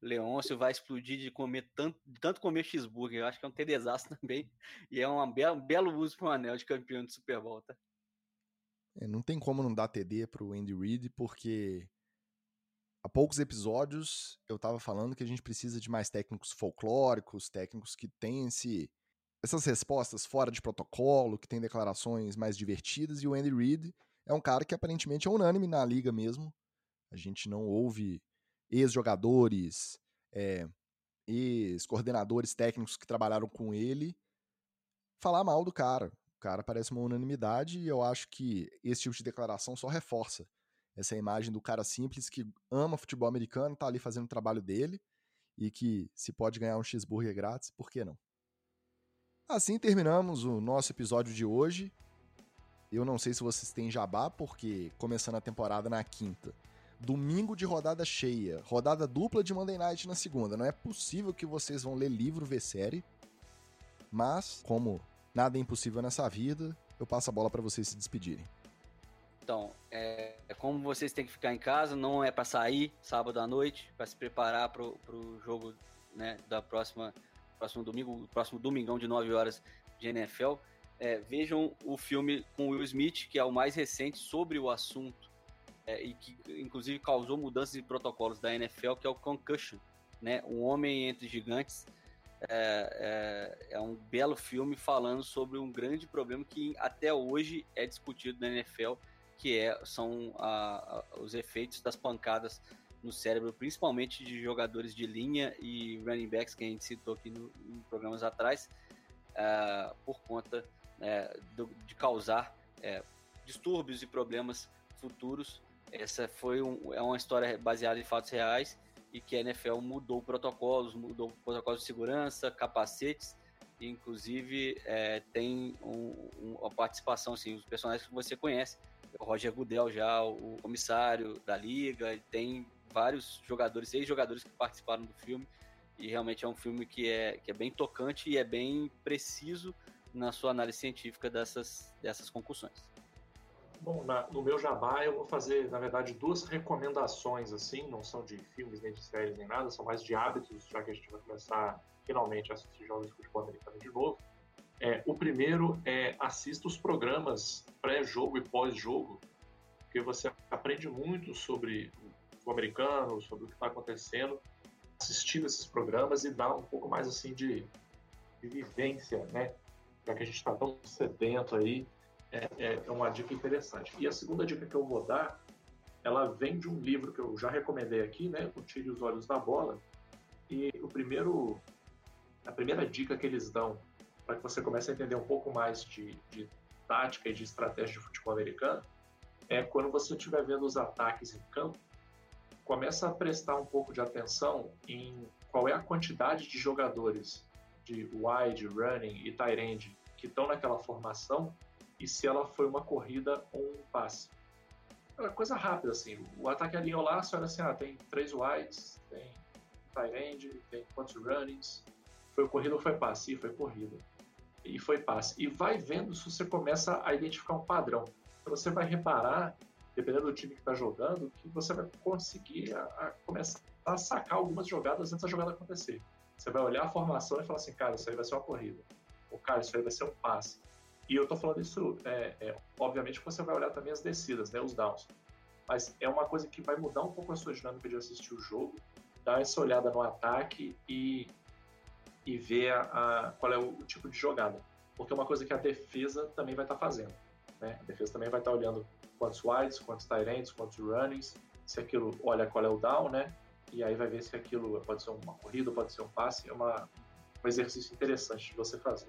Leôncio vai explodir de comer tanto, de tanto comer cheeseburger. Eu acho que é um TDzaço também. E é uma be um belo uso para um anel de campeão de Super Bowl, tá? É, não tem como não dar TD pro Andy Reid, porque há poucos episódios eu tava falando que a gente precisa de mais técnicos folclóricos, técnicos que têm esse essas respostas fora de protocolo, que tem declarações mais divertidas, e o Andy Reid é um cara que aparentemente é unânime na liga mesmo. A gente não ouve ex-jogadores, é, ex-coordenadores técnicos que trabalharam com ele falar mal do cara. O cara parece uma unanimidade e eu acho que esse tipo de declaração só reforça essa imagem do cara simples que ama futebol americano, tá ali fazendo o trabalho dele e que se pode ganhar um cheeseburger grátis, por que não? Assim terminamos o nosso episódio de hoje. Eu não sei se vocês têm jabá, porque começando a temporada na quinta, domingo de rodada cheia, rodada dupla de Monday Night na segunda. Não é possível que vocês vão ler livro, ver série. Mas, como nada é impossível nessa vida, eu passo a bola para vocês se despedirem. Então, é, é, como vocês têm que ficar em casa, não é para sair sábado à noite, para se preparar para o jogo né, da próxima próximo domingo, próximo domingão de 9 horas de NFL, é, vejam o filme com Will Smith, que é o mais recente sobre o assunto é, e que inclusive causou mudanças de protocolos da NFL, que é o Concussion, né? Um Homem entre Gigantes. É, é, é, um belo filme falando sobre um grande problema que até hoje é discutido na NFL, que é, são a, a, os efeitos das pancadas no cérebro, principalmente de jogadores de linha e running backs que a gente citou aqui no, em programas atrás, uh, por conta uh, do, de causar uh, distúrbios e problemas futuros. Essa foi um, é uma história baseada em fatos reais e que a NFL mudou protocolos, mudou protocolos de segurança, capacetes, inclusive é, tem um, um, uma participação, assim, os personagens que você conhece, o Roger Goodell já, o comissário da liga, tem vários jogadores, seis jogadores que participaram do filme. E realmente é um filme que é, que é bem tocante e é bem preciso na sua análise científica dessas, dessas concussões. Bom, na, no meu jabá eu vou fazer, na verdade, duas recomendações, assim, não são de filmes, nem de séries, nem nada, são mais de hábitos, já que a gente vai começar finalmente a assistir jogos de futebol americano de novo. É, o primeiro é assista os programas pré-jogo e pós-jogo, porque você aprende muito sobre futebol americano, sobre o que está acontecendo, assistindo esses programas e dar um pouco mais assim de, de vivência, né? Já que a gente está tão sedento aí, é, é, é, uma dica interessante. E a segunda dica que eu vou dar, ela vem de um livro que eu já recomendei aqui, né? O Tire os Olhos da Bola. E o primeiro, a primeira dica que eles dão para que você comece a entender um pouco mais de, de tática e de estratégia de futebol americano é quando você estiver vendo os ataques em campo, começa a prestar um pouco de atenção em qual é a quantidade de jogadores de wide, running e tight end que estão naquela formação e se ela foi uma corrida ou um passe. É coisa rápida, assim. O ataque alinhou lá, você olha assim, ah, tem três wides, tem tight end, tem quantos runnings, foi corrida ou foi passe? E foi corrida. E foi passe. E vai vendo se você começa a identificar um padrão. Então você vai reparar dependendo do time que está jogando, que você vai conseguir a, a começar a sacar algumas jogadas antes da jogada acontecer. Você vai olhar a formação e falar assim, cara, isso aí vai ser uma corrida. Ou, cara, isso aí vai ser um passe. E eu tô falando isso, é, é, obviamente você vai olhar também as descidas, né, os downs. Mas é uma coisa que vai mudar um pouco a sua dinâmica de assistir o jogo, dar essa olhada no ataque e, e ver a, a, qual é o, tipo de jogada. Porque é uma coisa que a defesa também vai estar tá fazendo. Né? A defesa também vai estar olhando quantos wides, quantos tight quantos runnings, se aquilo olha qual é o down, né? E aí vai ver se aquilo pode ser uma corrida, pode ser um passe, é uma, um exercício interessante de você fazer.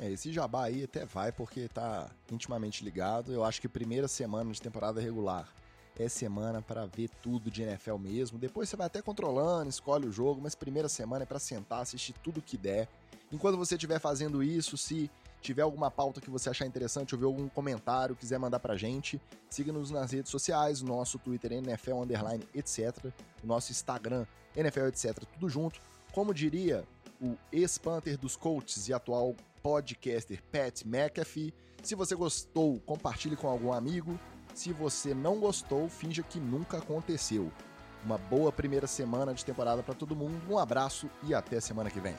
É, esse jabá aí até vai porque tá intimamente ligado. Eu acho que primeira semana de temporada regular é semana para ver tudo de NFL mesmo. Depois você vai até controlando, escolhe o jogo, mas primeira semana é para sentar, assistir tudo que der. Enquanto você estiver fazendo isso, se tiver alguma pauta que você achar interessante ou ver algum comentário, quiser mandar pra gente, siga-nos nas redes sociais, nosso Twitter NFL underline etc, nosso Instagram NFL etc, tudo junto. Como diria o ex-Panther dos Colts e atual podcaster Pat McAfee. Se você gostou, compartilhe com algum amigo. Se você não gostou, finja que nunca aconteceu. Uma boa primeira semana de temporada para todo mundo. Um abraço e até semana que vem.